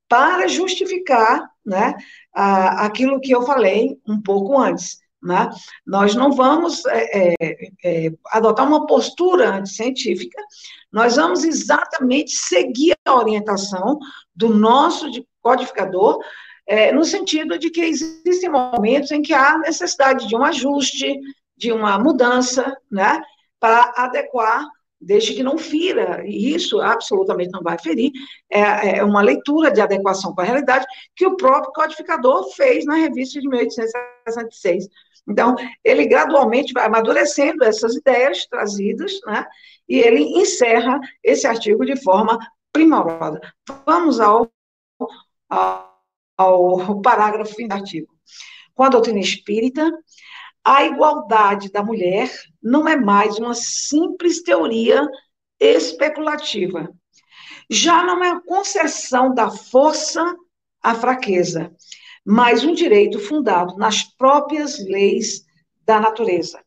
para justificar, né? aquilo que eu falei um pouco antes. Né? Nós não vamos é, é, é, adotar uma postura anticientífica, nós vamos exatamente seguir a orientação do nosso codificador, é, no sentido de que existem momentos em que há necessidade de um ajuste, de uma mudança, né, para adequar, desde que não fira, e isso absolutamente não vai ferir, é, é uma leitura de adequação com a realidade que o próprio codificador fez na revista de 1866. Então, ele gradualmente vai amadurecendo essas ideias trazidas, né, e ele encerra esse artigo de forma primorosa. Vamos ao, ao ao parágrafo fim do artigo. Com a doutrina espírita, a igualdade da mulher não é mais uma simples teoria especulativa. Já não é a concessão da força à fraqueza, mas um direito fundado nas próprias leis da natureza.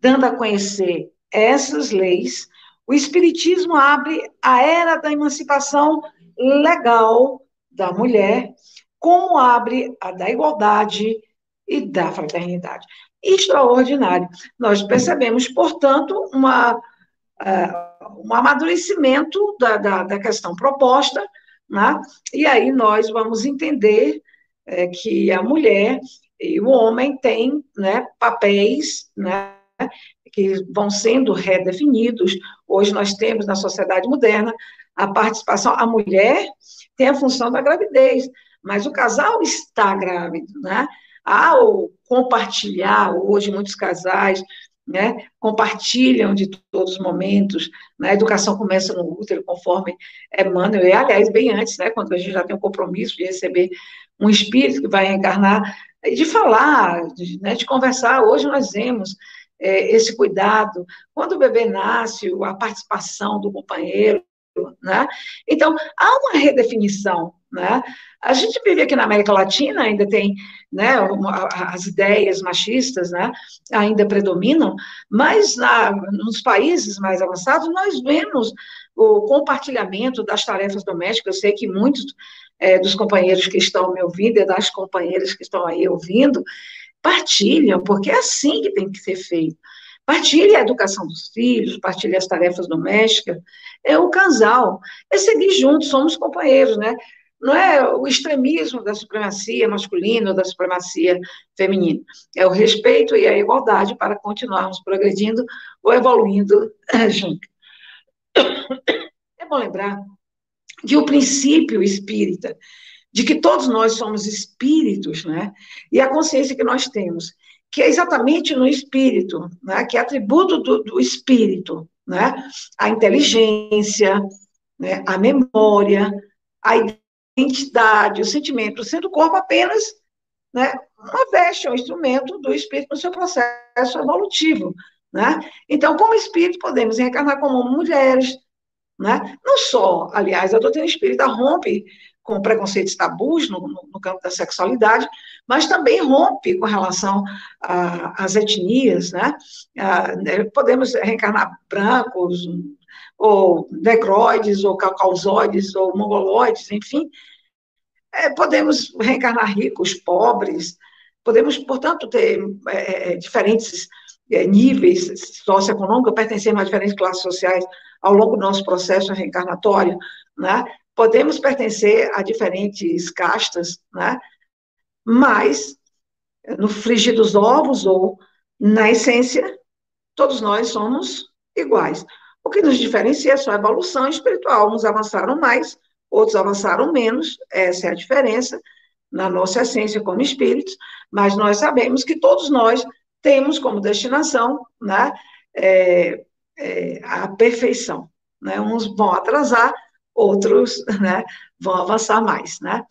Dando a conhecer essas leis, o Espiritismo abre a era da emancipação legal da mulher, como abre a da igualdade e da fraternidade. Extraordinário. Nós percebemos, portanto, uma, uh, um amadurecimento da, da, da questão proposta, né? e aí nós vamos entender é, que a mulher e o homem têm né, papéis né, que vão sendo redefinidos. Hoje nós temos na sociedade moderna a participação, a mulher tem a função da gravidez, mas o casal está grávido, né? Ao compartilhar, hoje muitos casais né, compartilham de todos os momentos, né, a educação começa no útero, conforme Emmanuel, e aliás, bem antes, né, quando a gente já tem o compromisso de receber um espírito que vai encarnar, de falar, de, né, de conversar, hoje nós vemos é, esse cuidado, quando o bebê nasce, a participação do companheiro, né? Então, há uma redefinição, né? A gente vive aqui na América Latina, ainda tem, né, as ideias machistas, né, ainda predominam, mas na, nos países mais avançados nós vemos o compartilhamento das tarefas domésticas. Eu sei que muitos é, dos companheiros que estão me ouvindo e das companheiras que estão aí ouvindo partilham, porque é assim que tem que ser feito. Partilhe a educação dos filhos, partilhe as tarefas domésticas. É o casal. É seguir juntos, somos companheiros, né? Não é o extremismo da supremacia masculina ou da supremacia feminina. É o respeito e a igualdade para continuarmos progredindo ou evoluindo juntos. É bom lembrar que o princípio espírita, de que todos nós somos espíritos, né? E a consciência que nós temos que é exatamente no espírito, né, que é atributo do, do espírito, né, a inteligência, né, a memória, a identidade, o sentimento, sendo o corpo apenas né, uma veste, um instrumento do espírito no seu processo evolutivo. Né? Então, como espírito, podemos reencarnar como mulheres, né? não só, aliás, a doutrina espírita rompe com preconceitos tabus no, no, no, campo da sexualidade, mas também rompe com relação às etnias, né? né? podemos reencarnar brancos, ou negroides, ou caucausóides, ou mongoloides, enfim. É, podemos reencarnar ricos, pobres, podemos, portanto, ter é, é diferentes é, níveis socioeconômicos, pertencermos a diferentes classes sociais ao longo do nosso processo reencarnatório, né? Podemos pertencer a diferentes castas, né? mas no frigir dos ovos ou na essência, todos nós somos iguais. O que nos diferencia é só a evolução espiritual. Uns avançaram mais, outros avançaram menos, essa é a diferença na nossa essência como espíritos, mas nós sabemos que todos nós temos como destinação né, é, é, a perfeição. Né? Uns vão atrasar, outros né, vão avançar mais. Né?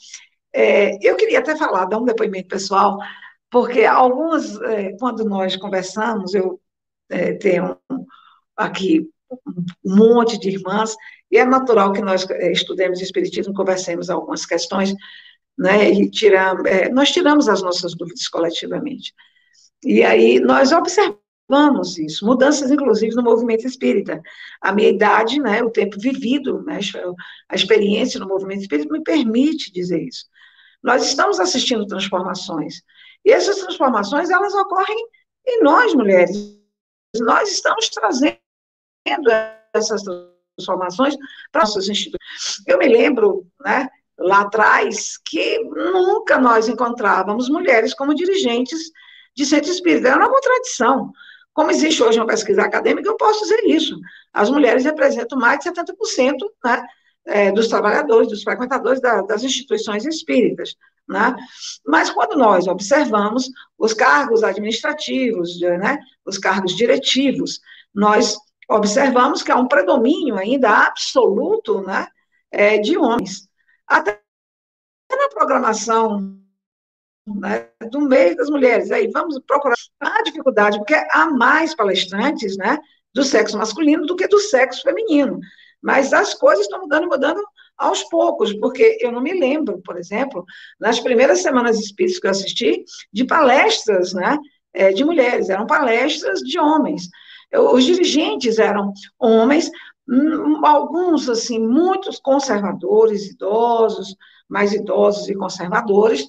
É, eu queria até falar, dar um depoimento pessoal, porque algumas, é, quando nós conversamos, eu é, tenho aqui um monte de irmãs, e é natural que nós é, estudemos Espiritismo, conversemos algumas questões, né, e é, nós tiramos as nossas dúvidas coletivamente. E aí nós observamos Vamos isso, mudanças inclusive no movimento espírita. A minha idade, né, o tempo vivido, né, a experiência no movimento espírita me permite dizer isso. Nós estamos assistindo transformações. E essas transformações, elas ocorrem em nós, mulheres. Nós estamos trazendo essas transformações para nossas instituições. Eu me lembro, né, lá atrás, que nunca nós encontrávamos mulheres como dirigentes de centro espírita. Era uma contradição. Como existe hoje uma pesquisa acadêmica, eu posso dizer isso. As mulheres representam mais de 70% né, é, dos trabalhadores, dos frequentadores da, das instituições espíritas. Né? Mas quando nós observamos os cargos administrativos, né, os cargos diretivos, nós observamos que há um predomínio ainda absoluto né, é, de homens. Até na programação né, do meio das mulheres. Aí vamos procurar a dificuldade, porque há mais palestrantes né, do sexo masculino do que do sexo feminino. Mas as coisas estão mudando e mudando aos poucos, porque eu não me lembro, por exemplo, nas primeiras semanas espíritas que eu assisti, de palestras né, é, de mulheres, eram palestras de homens. Os dirigentes eram homens, hum, alguns, assim, muitos conservadores, idosos, mais idosos e conservadores,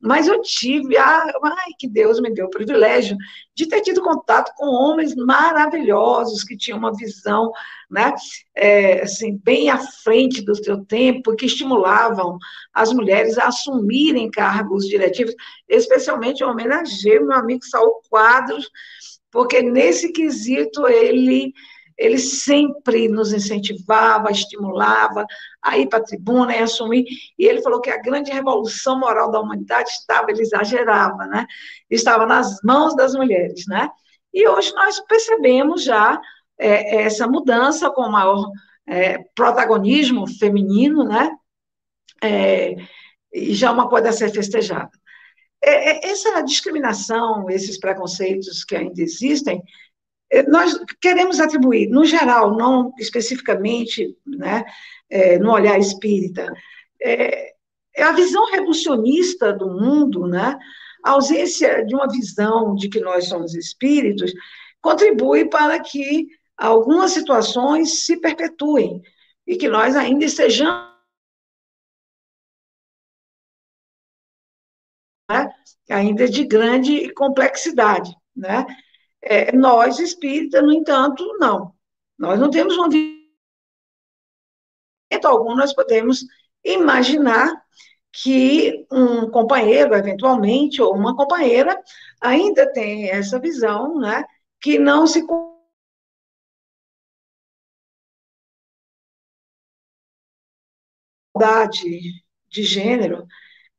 mas eu tive, ai, que Deus me deu o privilégio de ter tido contato com homens maravilhosos que tinham uma visão, né, é, assim, bem à frente do seu tempo, que estimulavam as mulheres a assumirem cargos diretivos, especialmente eu homenageei meu amigo Saul Quadros, porque nesse quesito ele ele sempre nos incentivava, estimulava a ir para a tribuna e assumir. E ele falou que a grande revolução moral da humanidade estava, ele exagerava, né? Estava nas mãos das mulheres, né? E hoje nós percebemos já é, essa mudança com maior é, protagonismo feminino, né? É, e já uma coisa a ser festejada. É, é, essa discriminação, esses preconceitos que ainda existem, é, nós queremos atribuir, no geral, não especificamente, né, é, no olhar espírita, é, a visão reducionista do mundo, né, a ausência de uma visão de que nós somos espíritos, contribui para que algumas situações se perpetuem e que nós ainda estejamos né, ainda de grande complexidade, né? É, nós, espíritas, no entanto, não. Nós não temos uma algum, nós podemos imaginar que um companheiro, eventualmente, ou uma companheira, ainda tem essa visão, né, que não se de gênero,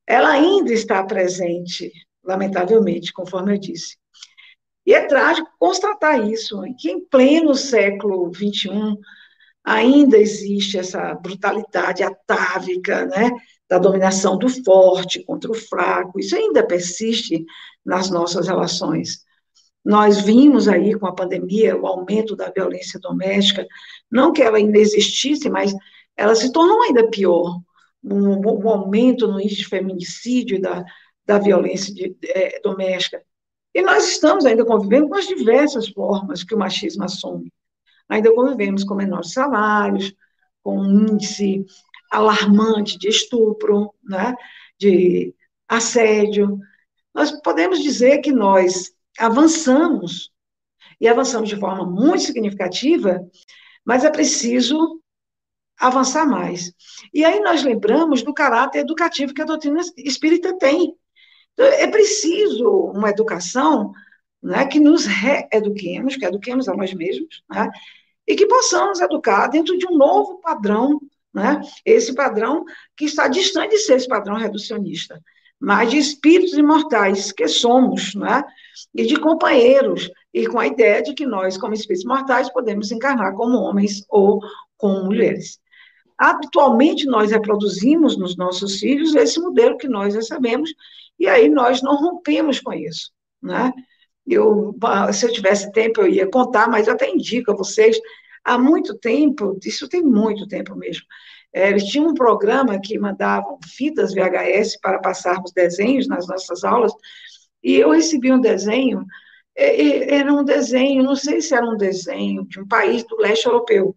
ela ainda está presente, lamentavelmente, conforme eu disse. E é trágico constatar isso, que em pleno século XXI ainda existe essa brutalidade atávica, né, da dominação do forte contra o fraco, isso ainda persiste nas nossas relações. Nós vimos aí com a pandemia o aumento da violência doméstica, não que ela ainda existisse, mas ela se tornou ainda pior. Um, um aumento no índice de feminicídio da, da violência de, é, doméstica. E nós estamos ainda convivendo com as diversas formas que o machismo assume. Ainda convivemos com menores salários, com um índice alarmante de estupro, né, de assédio. Nós podemos dizer que nós avançamos, e avançamos de forma muito significativa, mas é preciso avançar mais. E aí nós lembramos do caráter educativo que a doutrina espírita tem. Então, é preciso uma educação né, que nos reeduquemos, que eduquemos a nós mesmos, né, e que possamos educar dentro de um novo padrão, né, esse padrão que está distante de ser esse padrão reducionista, mas de espíritos imortais que somos, né, e de companheiros, e com a ideia de que nós, como espíritos mortais, podemos encarnar como homens ou como mulheres. Habitualmente, nós reproduzimos nos nossos filhos esse modelo que nós recebemos e aí nós não rompemos com isso, né? Eu, se eu tivesse tempo, eu ia contar, mas eu até indico a vocês, há muito tempo, isso tem muito tempo mesmo, é, eles tinham um programa que mandavam fitas VHS para passarmos desenhos nas nossas aulas, e eu recebi um desenho, era um desenho, não sei se era um desenho de um país do leste europeu,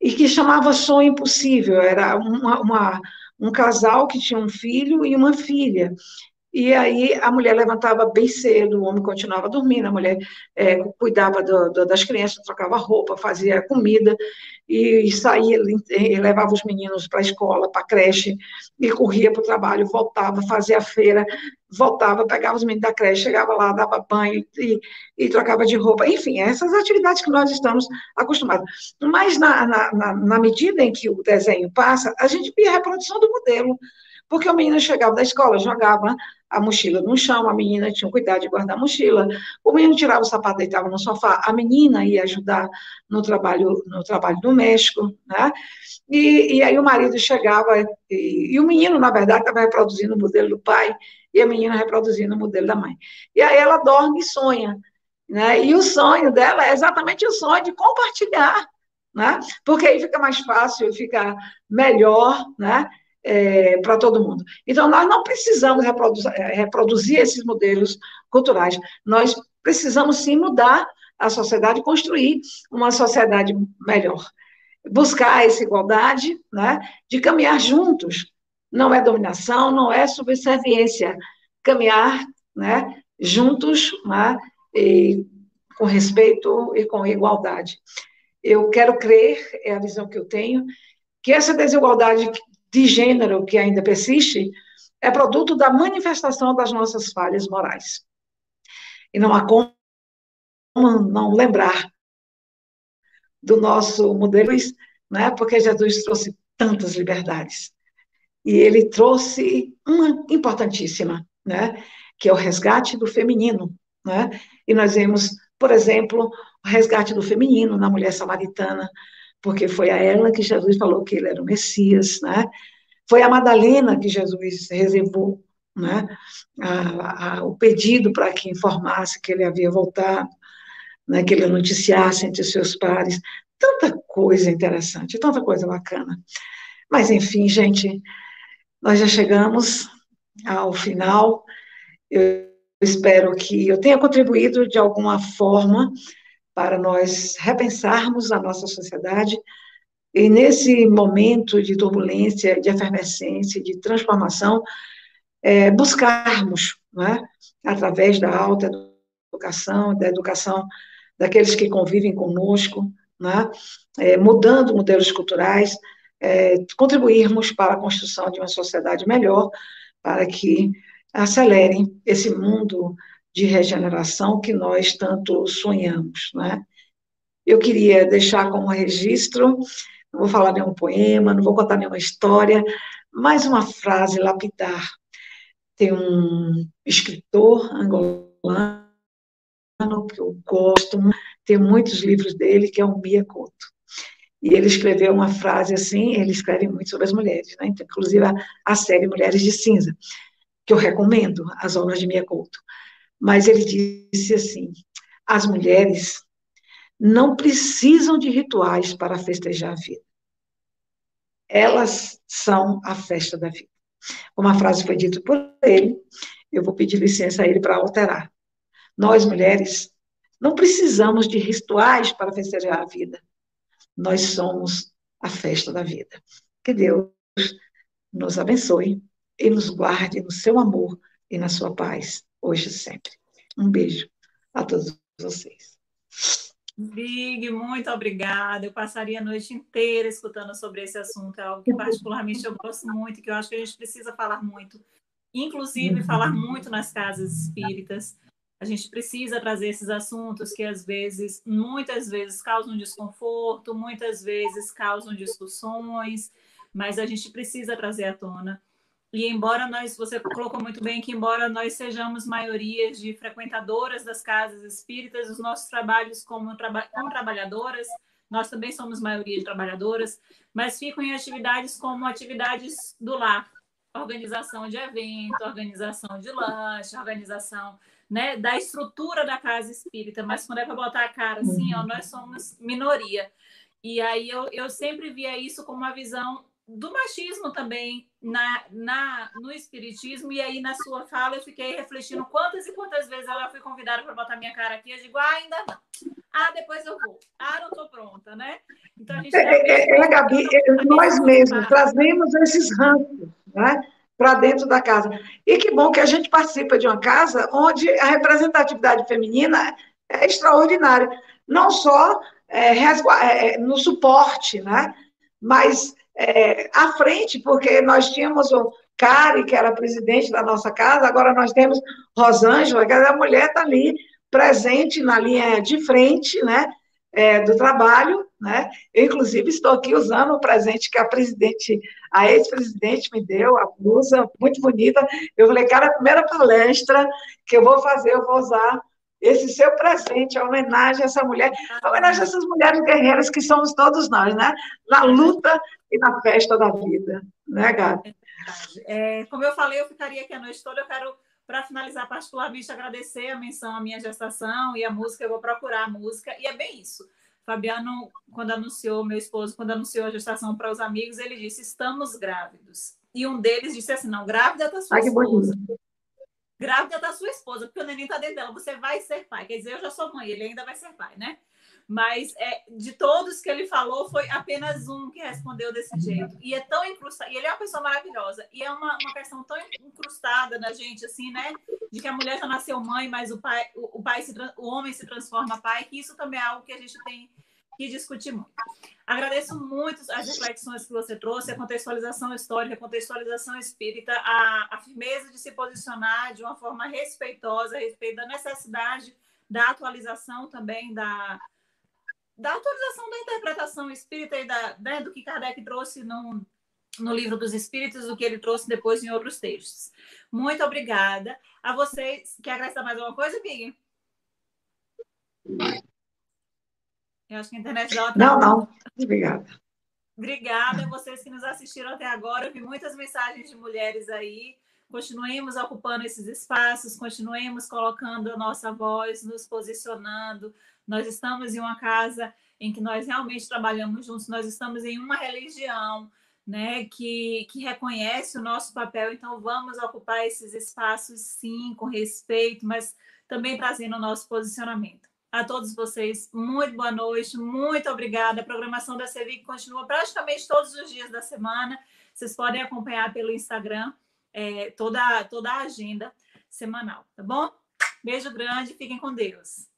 e que chamava Sonho Impossível, era uma, uma um casal que tinha um filho e uma filha. E aí a mulher levantava bem cedo, o homem continuava dormindo, a mulher é, cuidava do, do, das crianças, trocava roupa, fazia comida, e, e saía, e levava os meninos para a escola, para a creche, e corria para o trabalho, voltava, fazia a feira, voltava, pegava os meninos da creche, chegava lá, dava banho e, e trocava de roupa. Enfim, essas atividades que nós estamos acostumados. Mas na, na, na medida em que o desenho passa, a gente via a reprodução do modelo, porque o menino chegava da escola, jogava a mochila no chão, a menina tinha cuidado de guardar a mochila, o menino tirava o sapato, deitava no sofá, a menina ia ajudar no trabalho, no trabalho doméstico, né? E, e aí o marido chegava, e, e o menino, na verdade, estava reproduzindo o modelo do pai, e a menina reproduzindo o modelo da mãe. E aí ela dorme e sonha, né? E o sonho dela é exatamente o sonho de compartilhar, né? Porque aí fica mais fácil, fica melhor, né? É, para todo mundo. Então, nós não precisamos reproduzir, é, reproduzir esses modelos culturais, nós precisamos sim mudar a sociedade, construir uma sociedade melhor. Buscar essa igualdade, né, de caminhar juntos. Não é dominação, não é subserviência. Caminhar né, juntos, né, e, com respeito e com igualdade. Eu quero crer, é a visão que eu tenho, que essa desigualdade de gênero que ainda persiste é produto da manifestação das nossas falhas morais. E não há como não lembrar do nosso modelo, né? porque Jesus trouxe tantas liberdades. E ele trouxe uma importantíssima, né? que é o resgate do feminino. Né? E nós vemos, por exemplo, o resgate do feminino na mulher samaritana, porque foi a ela que Jesus falou que ele era o Messias, né? Foi a Madalena que Jesus reservou, né? A, a, o pedido para que informasse que ele havia voltado, né? Que ele noticiasse entre seus pares. Tanta coisa interessante, tanta coisa bacana. Mas, enfim, gente, nós já chegamos ao final. Eu espero que eu tenha contribuído de alguma forma para nós repensarmos a nossa sociedade e nesse momento de turbulência, de efervescência, de transformação, é, buscarmos, né, através da alta educação, da educação daqueles que convivem conosco, né, é, mudando modelos culturais, é, contribuirmos para a construção de uma sociedade melhor, para que acelerem esse mundo de regeneração que nós tanto sonhamos, né? Eu queria deixar como registro, não vou falar nenhum poema, não vou contar nenhuma história, mas uma frase lapidar. Tem um escritor angolano que eu gosto, tem muitos livros dele, que é o Mia Couto. E ele escreveu uma frase assim, ele escreve muito sobre as mulheres, né? Então, inclusive a, a série Mulheres de Cinza, que eu recomendo, as obras de Mia Couto mas ele disse assim: as mulheres não precisam de rituais para festejar a vida. Elas são a festa da vida. Uma frase foi dita por ele, eu vou pedir licença a ele para alterar. Nós, mulheres, não precisamos de rituais para festejar a vida. Nós somos a festa da vida. Que Deus nos abençoe e nos guarde no seu amor e na sua paz hoje e sempre. Um beijo a todos vocês. Big, muito obrigada. Eu passaria a noite inteira escutando sobre esse assunto, é algo que particularmente eu gosto muito, que eu acho que a gente precisa falar muito, inclusive falar muito nas casas espíritas. A gente precisa trazer esses assuntos que às vezes, muitas vezes causam desconforto, muitas vezes causam discussões, mas a gente precisa trazer à tona e embora nós, você colocou muito bem que embora nós sejamos maiorias de frequentadoras das casas espíritas, os nossos trabalhos como, traba como trabalhadoras, nós também somos maioria de trabalhadoras, mas ficam em atividades como atividades do lar, organização de evento, organização de lanche, organização né, da estrutura da casa espírita, mas quando é para botar a cara assim, ó, nós somos minoria. E aí eu, eu sempre via isso como uma visão do machismo também na, na, no espiritismo, e aí na sua fala eu fiquei refletindo quantas e quantas vezes ela foi convidada para botar minha cara aqui, eu digo, ah, ainda não. Ah, depois eu vou. Ah, não estou pronta, né? Então a gente. É, é, é Gabi, nós mesmos trazemos esses rancos, né? Para dentro da casa. E que bom que a gente participa de uma casa onde a representatividade feminina é extraordinária. Não só é, é no suporte, né? Mas é, à frente, porque nós tínhamos o Cari, que era presidente da nossa casa, agora nós temos Rosângela, que a mulher está ali presente na linha de frente, né? é, do trabalho, né? Eu, inclusive, estou aqui usando o presente que a presidente, a ex-presidente me deu, a blusa muito bonita. Eu falei, cara, a primeira palestra que eu vou fazer, eu vou usar esse seu presente, a homenagem a essa mulher, a homenagem a essas mulheres guerreiras que somos todos nós, né? Na luta e na festa da vida, né, Gabi? É, como eu falei, eu ficaria aqui a noite toda, eu quero para finalizar, particularmente, agradecer a menção à minha gestação e a música, eu vou procurar a música, e é bem isso. Fabiano, quando anunciou, meu esposo, quando anunciou a gestação para os amigos, ele disse: estamos grávidos. E um deles disse assim: não, grávida da sua Ai, esposa. Grávida da sua esposa, porque o neném está dentro dela, você vai ser pai. Quer dizer, eu já sou mãe, ele ainda vai ser pai, né? mas é, de todos que ele falou, foi apenas um que respondeu desse jeito. E é tão incrustado, e ele é uma pessoa maravilhosa, e é uma, uma questão tão incrustada na gente, assim, né? De que a mulher já nasceu mãe, mas o pai, o, o pai se, o homem se transforma pai, que isso também é algo que a gente tem que discutir muito. Agradeço muito as reflexões que você trouxe, a contextualização histórica, a contextualização espírita, a, a firmeza de se posicionar de uma forma respeitosa a respeito da necessidade da atualização também da, da atualização da interpretação espírita e da, né, do que Kardec trouxe no, no livro dos Espíritos, do que ele trouxe depois em outros textos. Muito obrigada. A vocês, quer acrescentar mais alguma coisa, Big? Eu acho que a internet dela tá... Não, não. Obrigada. Obrigada a vocês que nos assistiram até agora. Eu vi muitas mensagens de mulheres aí. Continuemos ocupando esses espaços, continuemos colocando a nossa voz, nos posicionando, nós estamos em uma casa em que nós realmente trabalhamos juntos, nós estamos em uma religião né, que, que reconhece o nosso papel, então vamos ocupar esses espaços, sim, com respeito, mas também trazendo o nosso posicionamento. A todos vocês, muito boa noite, muito obrigada. A programação da CEVIC continua praticamente todos os dias da semana. Vocês podem acompanhar pelo Instagram é, toda, toda a agenda semanal, tá bom? Beijo grande, fiquem com Deus.